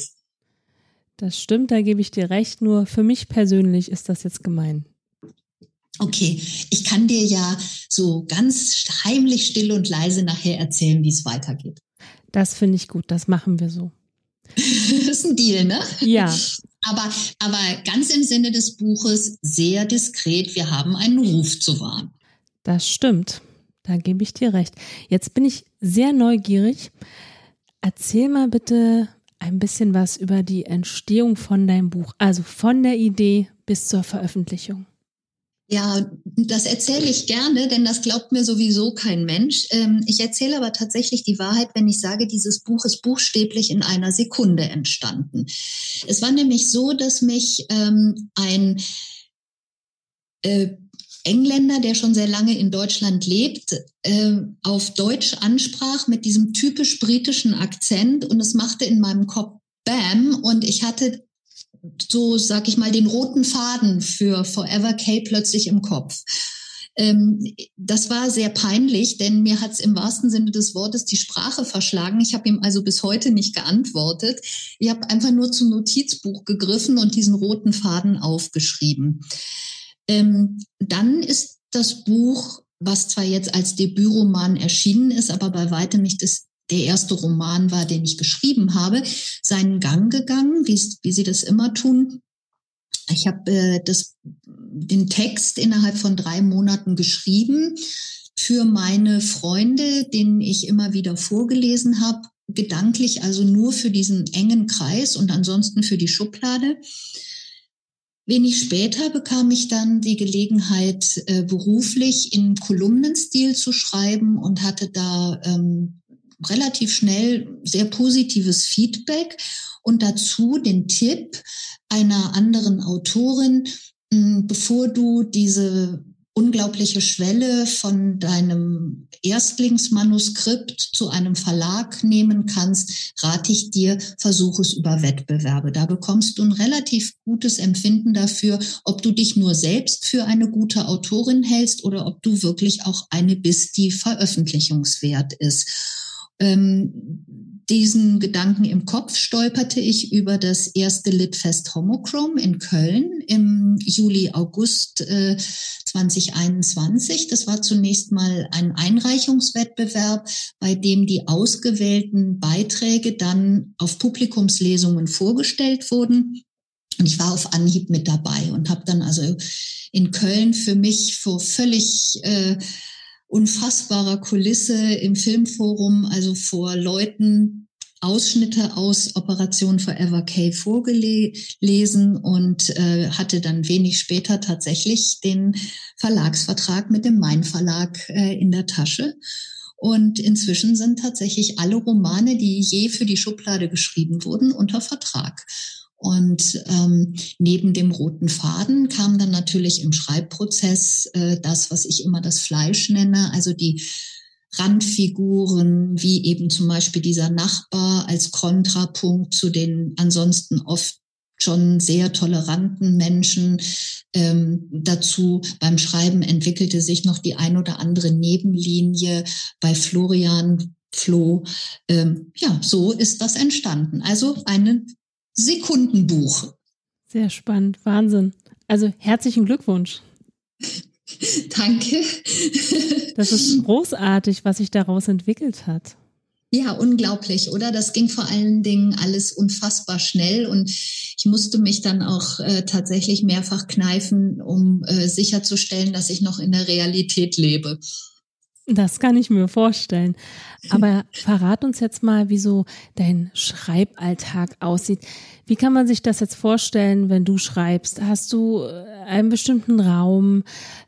Das stimmt, da gebe ich dir recht, nur für mich persönlich ist das jetzt gemein. Okay, ich kann dir ja so ganz heimlich, still und leise nachher erzählen, wie es weitergeht. Das finde ich gut, das machen wir so. das [LAUGHS] ist ein Deal, ne? Ja. Aber, aber ganz im Sinne des Buches sehr diskret, wir haben einen Ruf zu wahren. Das stimmt. Da gebe ich dir recht. Jetzt bin ich sehr neugierig. Erzähl mal bitte ein bisschen was über die Entstehung von deinem Buch, also von der Idee bis zur Veröffentlichung. Ja, das erzähle ich gerne, denn das glaubt mir sowieso kein Mensch. Ähm, ich erzähle aber tatsächlich die Wahrheit, wenn ich sage, dieses Buch ist buchstäblich in einer Sekunde entstanden. Es war nämlich so, dass mich ähm, ein äh, Engländer, der schon sehr lange in Deutschland lebt, äh, auf Deutsch ansprach mit diesem typisch britischen Akzent und es machte in meinem Kopf Bam und ich hatte so, sag ich mal, den roten Faden für Forever K plötzlich im Kopf. Ähm, das war sehr peinlich, denn mir hat es im wahrsten Sinne des Wortes die Sprache verschlagen. Ich habe ihm also bis heute nicht geantwortet. Ich habe einfach nur zum Notizbuch gegriffen und diesen roten Faden aufgeschrieben. Ähm, dann ist das Buch, was zwar jetzt als Debütroman erschienen ist, aber bei weitem nicht das der erste Roman war, den ich geschrieben habe, seinen Gang gegangen, wie, sie das immer tun. Ich habe äh, den Text innerhalb von drei Monaten geschrieben für meine Freunde, denen ich immer wieder vorgelesen habe, gedanklich also nur für diesen engen Kreis und ansonsten für die Schublade. Wenig später bekam ich dann die Gelegenheit, äh, beruflich in Kolumnenstil zu schreiben und hatte da ähm, relativ schnell sehr positives Feedback und dazu den Tipp einer anderen Autorin, bevor du diese unglaubliche Schwelle von deinem Erstlingsmanuskript zu einem Verlag nehmen kannst, rate ich dir, versuch es über Wettbewerbe. Da bekommst du ein relativ gutes Empfinden dafür, ob du dich nur selbst für eine gute Autorin hältst oder ob du wirklich auch eine bist, die veröffentlichungswert ist. Ähm, diesen Gedanken im Kopf stolperte ich über das erste Litfest Homochrome in Köln im Juli, August äh, 2021. Das war zunächst mal ein Einreichungswettbewerb, bei dem die ausgewählten Beiträge dann auf Publikumslesungen vorgestellt wurden. Und ich war auf Anhieb mit dabei und habe dann also in Köln für mich vor völlig äh, unfassbarer Kulisse im Filmforum, also vor Leuten Ausschnitte aus Operation Forever K vorgelesen und äh, hatte dann wenig später tatsächlich den Verlagsvertrag mit dem Main Verlag äh, in der Tasche. Und inzwischen sind tatsächlich alle Romane, die je für die Schublade geschrieben wurden, unter Vertrag. Und ähm, neben dem roten Faden kam dann natürlich im Schreibprozess äh, das, was ich immer das Fleisch nenne, also die Randfiguren, wie eben zum Beispiel dieser Nachbar als Kontrapunkt zu den ansonsten oft schon sehr toleranten Menschen. Ähm, dazu beim Schreiben entwickelte sich noch die ein oder andere Nebenlinie bei Florian Flo. Ähm, ja, so ist das entstanden. Also eine Sekundenbuch. Sehr spannend, Wahnsinn. Also herzlichen Glückwunsch. [LAUGHS] Danke. Das ist großartig, was sich daraus entwickelt hat. Ja, unglaublich, oder? Das ging vor allen Dingen alles unfassbar schnell und ich musste mich dann auch äh, tatsächlich mehrfach kneifen, um äh, sicherzustellen, dass ich noch in der Realität lebe. Das kann ich mir vorstellen. Aber verrat uns jetzt mal, wie so dein Schreiballtag aussieht. Wie kann man sich das jetzt vorstellen, wenn du schreibst? Hast du äh, einen bestimmten Raum,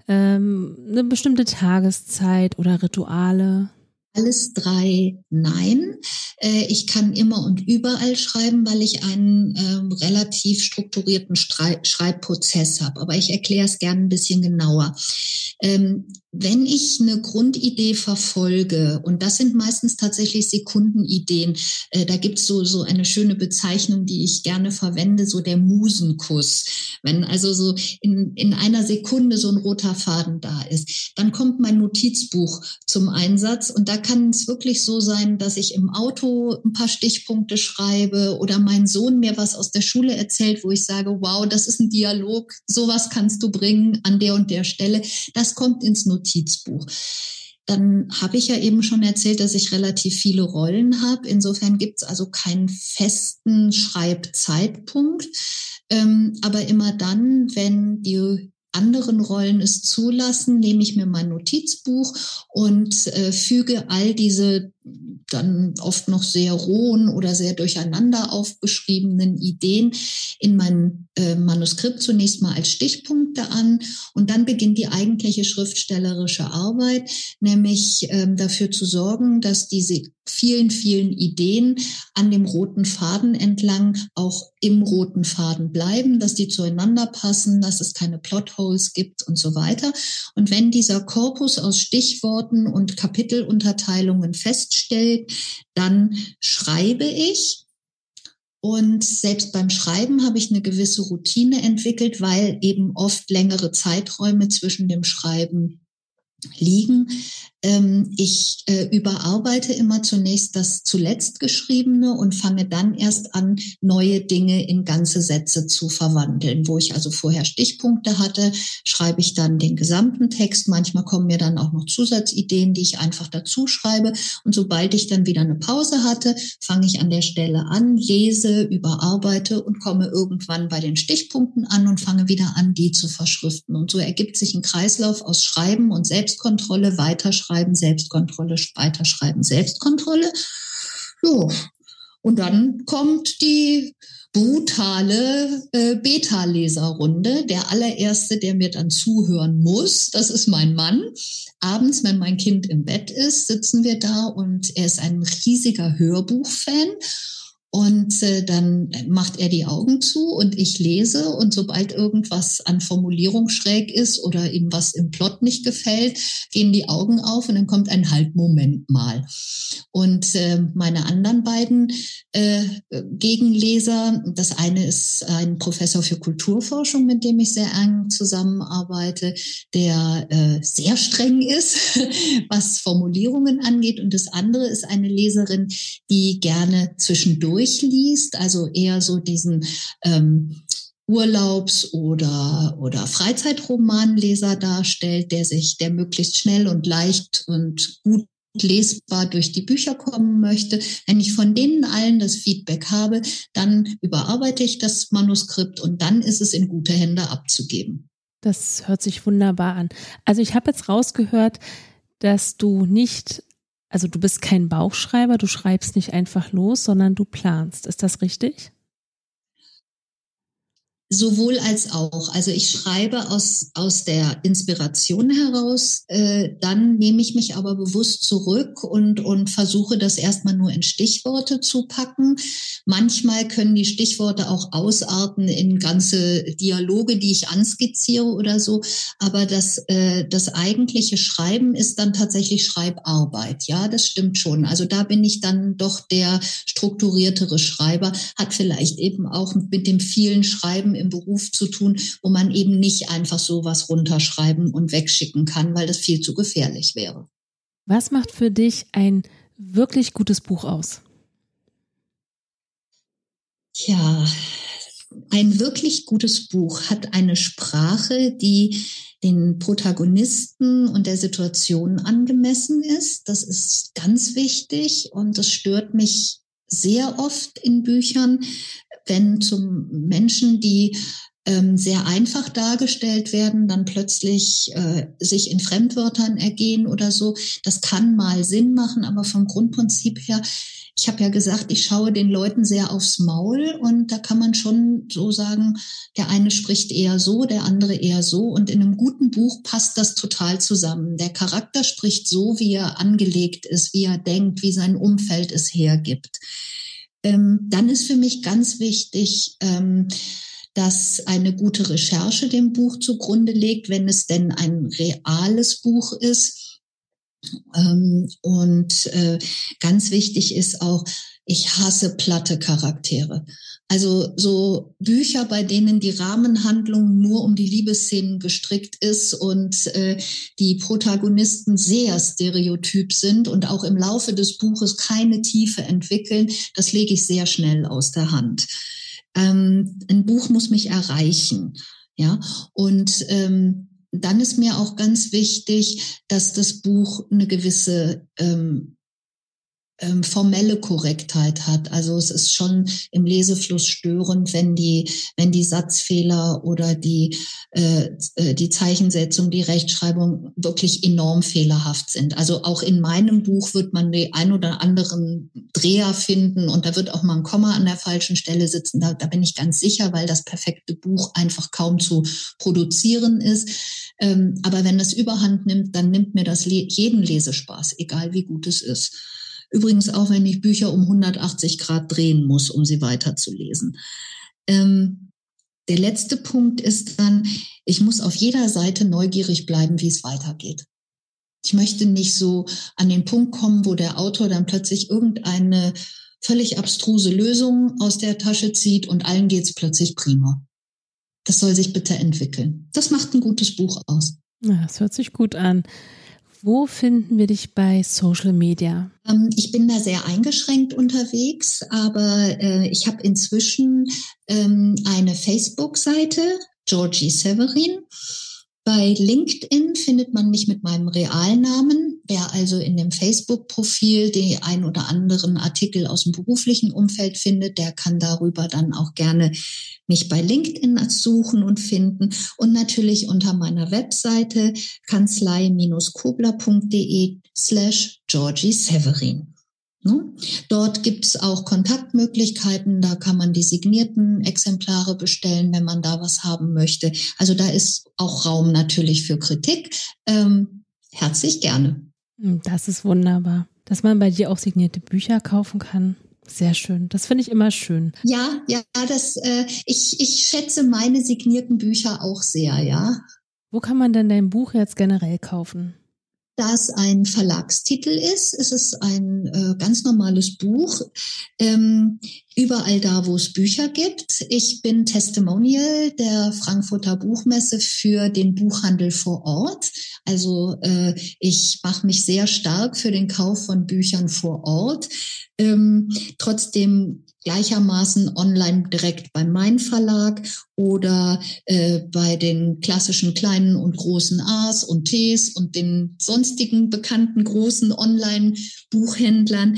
ähm, eine bestimmte Tageszeit oder Rituale? Alles drei nein. Äh, ich kann immer und überall schreiben, weil ich einen ähm, relativ strukturierten Schreibprozess habe. Aber ich erkläre es gerne ein bisschen genauer. Ähm, wenn ich eine Grundidee verfolge, und das sind meistens tatsächlich Sekundenideen, äh, da gibt's so, so eine schöne Bezeichnung, die ich gerne verwende, so der Musenkuss. Wenn also so in, in einer Sekunde so ein roter Faden da ist, dann kommt mein Notizbuch zum Einsatz und da kann es wirklich so sein, dass ich im Auto ein paar Stichpunkte schreibe oder mein Sohn mir was aus der Schule erzählt, wo ich sage, wow, das ist ein Dialog, sowas kannst du bringen an der und der Stelle. Das kommt ins Notizbuch. Dann habe ich ja eben schon erzählt, dass ich relativ viele Rollen habe. Insofern gibt es also keinen festen Schreibzeitpunkt. Ähm, aber immer dann, wenn die anderen Rollen es zulassen, nehme ich mir mein Notizbuch und äh, füge all diese dann oft noch sehr rohen oder sehr durcheinander aufgeschriebenen Ideen in mein äh, Manuskript zunächst mal als Stichpunkte an und dann beginnt die eigentliche schriftstellerische Arbeit, nämlich ähm, dafür zu sorgen, dass diese vielen, vielen Ideen an dem roten Faden entlang auch im roten Faden bleiben, dass die zueinander passen, dass es keine Plotholes gibt und so weiter. Und wenn dieser Korpus aus Stichworten und Kapitelunterteilungen feststellt, dann schreibe ich und selbst beim Schreiben habe ich eine gewisse Routine entwickelt, weil eben oft längere Zeiträume zwischen dem Schreiben liegen. Ähm, ich äh, überarbeite immer zunächst das zuletzt geschriebene und fange dann erst an, neue Dinge in ganze Sätze zu verwandeln. Wo ich also vorher Stichpunkte hatte, schreibe ich dann den gesamten Text. Manchmal kommen mir dann auch noch Zusatzideen, die ich einfach dazu schreibe. Und sobald ich dann wieder eine Pause hatte, fange ich an der Stelle an, lese, überarbeite und komme irgendwann bei den Stichpunkten an und fange wieder an, die zu verschriften. Und so ergibt sich ein Kreislauf aus Schreiben und Selbstkontrolle, Weiterschreiben Schreiben, Selbstkontrolle, weiterschreiben, Selbstkontrolle. So. Und dann kommt die brutale äh, Beta-Leserrunde. Der allererste, der mir dann zuhören muss, das ist mein Mann. Abends, wenn mein Kind im Bett ist, sitzen wir da und er ist ein riesiger Hörbuchfan. Und äh, dann macht er die Augen zu und ich lese. Und sobald irgendwas an Formulierung schräg ist oder ihm was im Plot nicht gefällt, gehen die Augen auf und dann kommt ein Halbmoment mal. Und äh, meine anderen beiden äh, Gegenleser, das eine ist ein Professor für Kulturforschung, mit dem ich sehr eng zusammenarbeite, der äh, sehr streng ist, [LAUGHS] was Formulierungen angeht. Und das andere ist eine Leserin, die gerne zwischendurch durchliest, also eher so diesen ähm, Urlaubs- oder, oder Freizeitromanleser darstellt, der sich, der möglichst schnell und leicht und gut lesbar durch die Bücher kommen möchte. Wenn ich von denen allen das Feedback habe, dann überarbeite ich das Manuskript und dann ist es in gute Hände abzugeben. Das hört sich wunderbar an. Also ich habe jetzt rausgehört, dass du nicht also du bist kein Bauchschreiber, du schreibst nicht einfach los, sondern du planst. Ist das richtig? Sowohl als auch. Also ich schreibe aus, aus der Inspiration heraus, äh, dann nehme ich mich aber bewusst zurück und, und versuche das erstmal nur in Stichworte zu packen. Manchmal können die Stichworte auch ausarten in ganze Dialoge, die ich anskizziere oder so. Aber das, äh, das eigentliche Schreiben ist dann tatsächlich Schreibarbeit. Ja, das stimmt schon. Also da bin ich dann doch der strukturiertere Schreiber, hat vielleicht eben auch mit dem vielen Schreiben im Beruf zu tun, wo man eben nicht einfach so was runterschreiben und wegschicken kann, weil das viel zu gefährlich wäre. Was macht für dich ein wirklich gutes Buch aus? Ja, ein wirklich gutes Buch hat eine Sprache, die den Protagonisten und der Situation angemessen ist. Das ist ganz wichtig und das stört mich sehr oft in Büchern, wenn zum Menschen, die ähm, sehr einfach dargestellt werden, dann plötzlich äh, sich in Fremdwörtern ergehen oder so. Das kann mal Sinn machen, aber vom Grundprinzip her, ich habe ja gesagt, ich schaue den Leuten sehr aufs Maul und da kann man schon so sagen, der eine spricht eher so, der andere eher so und in einem guten Buch passt das total zusammen. Der Charakter spricht so, wie er angelegt ist, wie er denkt, wie sein Umfeld es hergibt. Ähm, dann ist für mich ganz wichtig, ähm, dass eine gute Recherche dem Buch zugrunde legt, wenn es denn ein reales Buch ist. Ähm, und äh, ganz wichtig ist auch, ich hasse platte Charaktere. Also so Bücher, bei denen die Rahmenhandlung nur um die Liebesszenen gestrickt ist und äh, die Protagonisten sehr stereotyp sind und auch im Laufe des Buches keine Tiefe entwickeln, das lege ich sehr schnell aus der Hand. Ähm, ein Buch muss mich erreichen, ja und ähm, dann ist mir auch ganz wichtig, dass das Buch eine gewisse ähm, ähm, formelle Korrektheit hat. Also es ist schon im Lesefluss störend, wenn die, wenn die Satzfehler oder die, äh, äh, die Zeichensetzung, die Rechtschreibung wirklich enorm fehlerhaft sind. Also auch in meinem Buch wird man den ein oder anderen Dreher finden und da wird auch mal ein Komma an der falschen Stelle sitzen. Da, da bin ich ganz sicher, weil das perfekte Buch einfach kaum zu produzieren ist. Ähm, aber wenn das überhand nimmt, dann nimmt mir das jeden Lesespaß, egal wie gut es ist. Übrigens auch, wenn ich Bücher um 180 Grad drehen muss, um sie weiterzulesen. Ähm, der letzte Punkt ist dann, ich muss auf jeder Seite neugierig bleiben, wie es weitergeht. Ich möchte nicht so an den Punkt kommen, wo der Autor dann plötzlich irgendeine völlig abstruse Lösung aus der Tasche zieht und allen geht's plötzlich prima. Das soll sich bitte entwickeln. Das macht ein gutes Buch aus. Ja, das hört sich gut an. Wo finden wir dich bei Social Media? Ähm, ich bin da sehr eingeschränkt unterwegs, aber äh, ich habe inzwischen ähm, eine Facebook-Seite, Georgie Severin. Bei LinkedIn findet man mich mit meinem Realnamen. Wer also in dem Facebook-Profil die ein oder anderen Artikel aus dem beruflichen Umfeld findet, der kann darüber dann auch gerne mich bei LinkedIn suchen und finden. Und natürlich unter meiner Webseite kanzlei-kobler.de slash Georgie Severin. Ne? Dort gibt es auch Kontaktmöglichkeiten, da kann man die signierten Exemplare bestellen, wenn man da was haben möchte. Also da ist auch Raum natürlich für Kritik. Ähm, herzlich gerne. Hm, das ist wunderbar, dass man bei dir auch signierte Bücher kaufen kann. Sehr schön. Das finde ich immer schön. Ja, ja, das, äh, ich, ich schätze meine signierten Bücher auch sehr, ja. Wo kann man denn dein Buch jetzt generell kaufen? Da es ein Verlagstitel ist, ist es ein äh, ganz normales Buch. Ähm, überall da, wo es Bücher gibt. Ich bin Testimonial der Frankfurter Buchmesse für den Buchhandel vor Ort. Also äh, ich mache mich sehr stark für den Kauf von Büchern vor Ort. Ähm, trotzdem gleichermaßen online direkt beim Main Verlag oder äh, bei den klassischen kleinen und großen A's und T's und den sonstigen bekannten großen Online-Buchhändlern.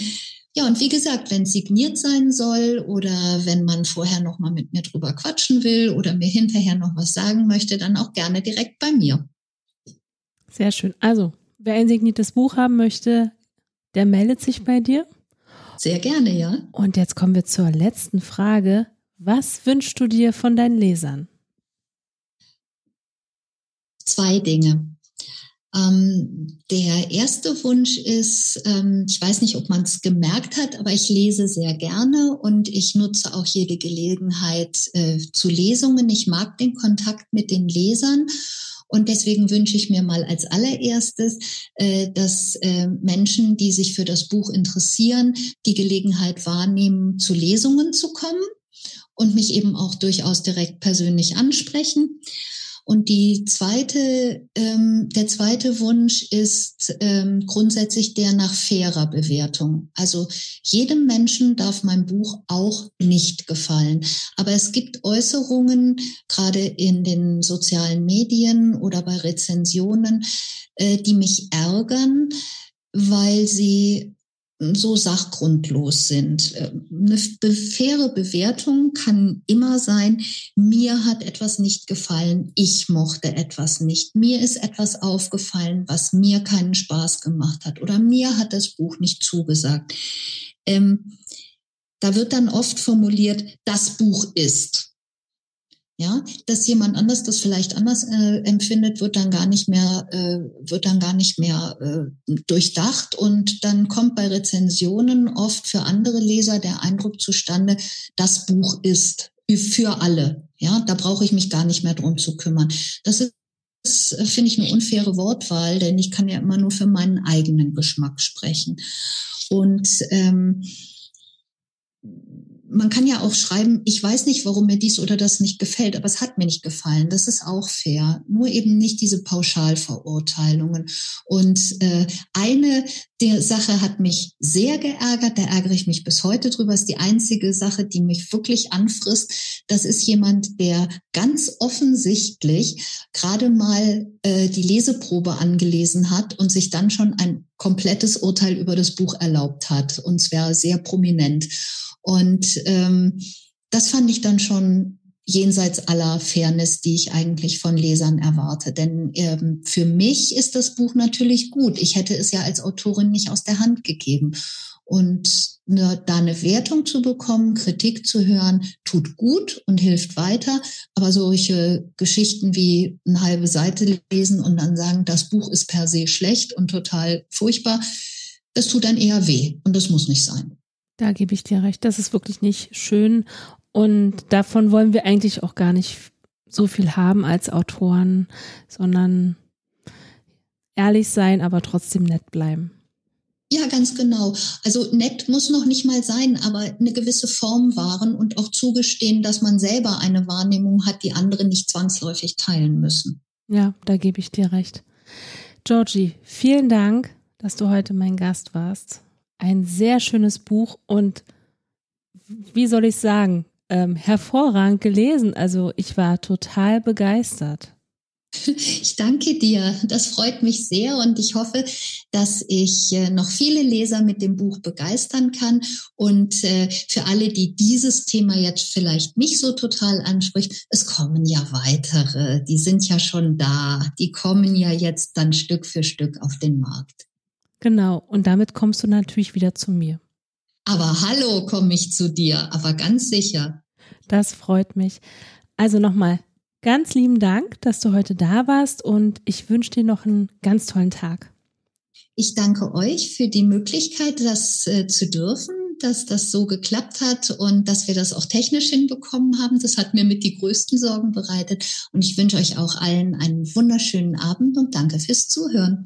Ja, und wie gesagt, wenn signiert sein soll oder wenn man vorher noch mal mit mir drüber quatschen will oder mir hinterher noch was sagen möchte, dann auch gerne direkt bei mir. Sehr schön. Also, wer ein signiertes Buch haben möchte, der meldet sich bei dir. Sehr gerne, ja. Und jetzt kommen wir zur letzten Frage. Was wünschst du dir von deinen Lesern? Zwei Dinge. Ähm, der erste Wunsch ist, ähm, ich weiß nicht, ob man es gemerkt hat, aber ich lese sehr gerne und ich nutze auch jede Gelegenheit äh, zu Lesungen. Ich mag den Kontakt mit den Lesern und deswegen wünsche ich mir mal als allererstes, äh, dass äh, Menschen, die sich für das Buch interessieren, die Gelegenheit wahrnehmen, zu Lesungen zu kommen und mich eben auch durchaus direkt persönlich ansprechen. Und die zweite, ähm, der zweite Wunsch ist ähm, grundsätzlich der nach fairer Bewertung. Also jedem Menschen darf mein Buch auch nicht gefallen. Aber es gibt Äußerungen, gerade in den sozialen Medien oder bei Rezensionen, äh, die mich ärgern, weil sie so sachgrundlos sind. Äh, eine faire Bewertung kann immer sein, mir hat etwas nicht gefallen, ich mochte etwas nicht, mir ist etwas aufgefallen, was mir keinen Spaß gemacht hat oder mir hat das Buch nicht zugesagt. Ähm, da wird dann oft formuliert, das Buch ist. Ja, dass jemand anders das vielleicht anders äh, empfindet, wird dann gar nicht mehr, äh, wird dann gar nicht mehr äh, durchdacht und dann kommt bei Rezensionen oft für andere Leser der Eindruck zustande, das Buch ist für alle. Ja, da brauche ich mich gar nicht mehr drum zu kümmern. Das ist das finde ich eine unfaire Wortwahl, denn ich kann ja immer nur für meinen eigenen Geschmack sprechen. Und ähm, man kann ja auch schreiben, ich weiß nicht, warum mir dies oder das nicht gefällt, aber es hat mir nicht gefallen. Das ist auch fair. Nur eben nicht diese Pauschalverurteilungen. Und äh, eine die Sache hat mich sehr geärgert, da ärgere ich mich bis heute drüber, ist die einzige Sache, die mich wirklich anfrisst. Das ist jemand, der ganz offensichtlich gerade mal äh, die Leseprobe angelesen hat und sich dann schon ein komplettes Urteil über das Buch erlaubt hat. Und zwar sehr prominent. Und ähm, das fand ich dann schon jenseits aller Fairness, die ich eigentlich von Lesern erwarte. Denn ähm, für mich ist das Buch natürlich gut. Ich hätte es ja als Autorin nicht aus der Hand gegeben. Und ne, da eine Wertung zu bekommen, Kritik zu hören, tut gut und hilft weiter. Aber solche Geschichten wie eine halbe Seite lesen und dann sagen, das Buch ist per se schlecht und total furchtbar, das tut dann eher weh. Und das muss nicht sein. Da gebe ich dir recht. Das ist wirklich nicht schön. Und davon wollen wir eigentlich auch gar nicht so viel haben als Autoren, sondern ehrlich sein, aber trotzdem nett bleiben. Ja, ganz genau. Also nett muss noch nicht mal sein, aber eine gewisse Form wahren und auch zugestehen, dass man selber eine Wahrnehmung hat, die andere nicht zwangsläufig teilen müssen. Ja, da gebe ich dir recht. Georgie, vielen Dank, dass du heute mein Gast warst ein sehr schönes Buch und wie soll ich sagen, ähm, hervorragend gelesen. Also ich war total begeistert. Ich danke dir. Das freut mich sehr und ich hoffe, dass ich äh, noch viele Leser mit dem Buch begeistern kann. Und äh, für alle, die dieses Thema jetzt vielleicht nicht so total anspricht, es kommen ja weitere. Die sind ja schon da. Die kommen ja jetzt dann Stück für Stück auf den Markt. Genau, und damit kommst du natürlich wieder zu mir. Aber hallo, komme ich zu dir, aber ganz sicher. Das freut mich. Also nochmal ganz lieben Dank, dass du heute da warst und ich wünsche dir noch einen ganz tollen Tag. Ich danke euch für die Möglichkeit, das äh, zu dürfen, dass das so geklappt hat und dass wir das auch technisch hinbekommen haben. Das hat mir mit die größten Sorgen bereitet. Und ich wünsche euch auch allen einen wunderschönen Abend und danke fürs Zuhören.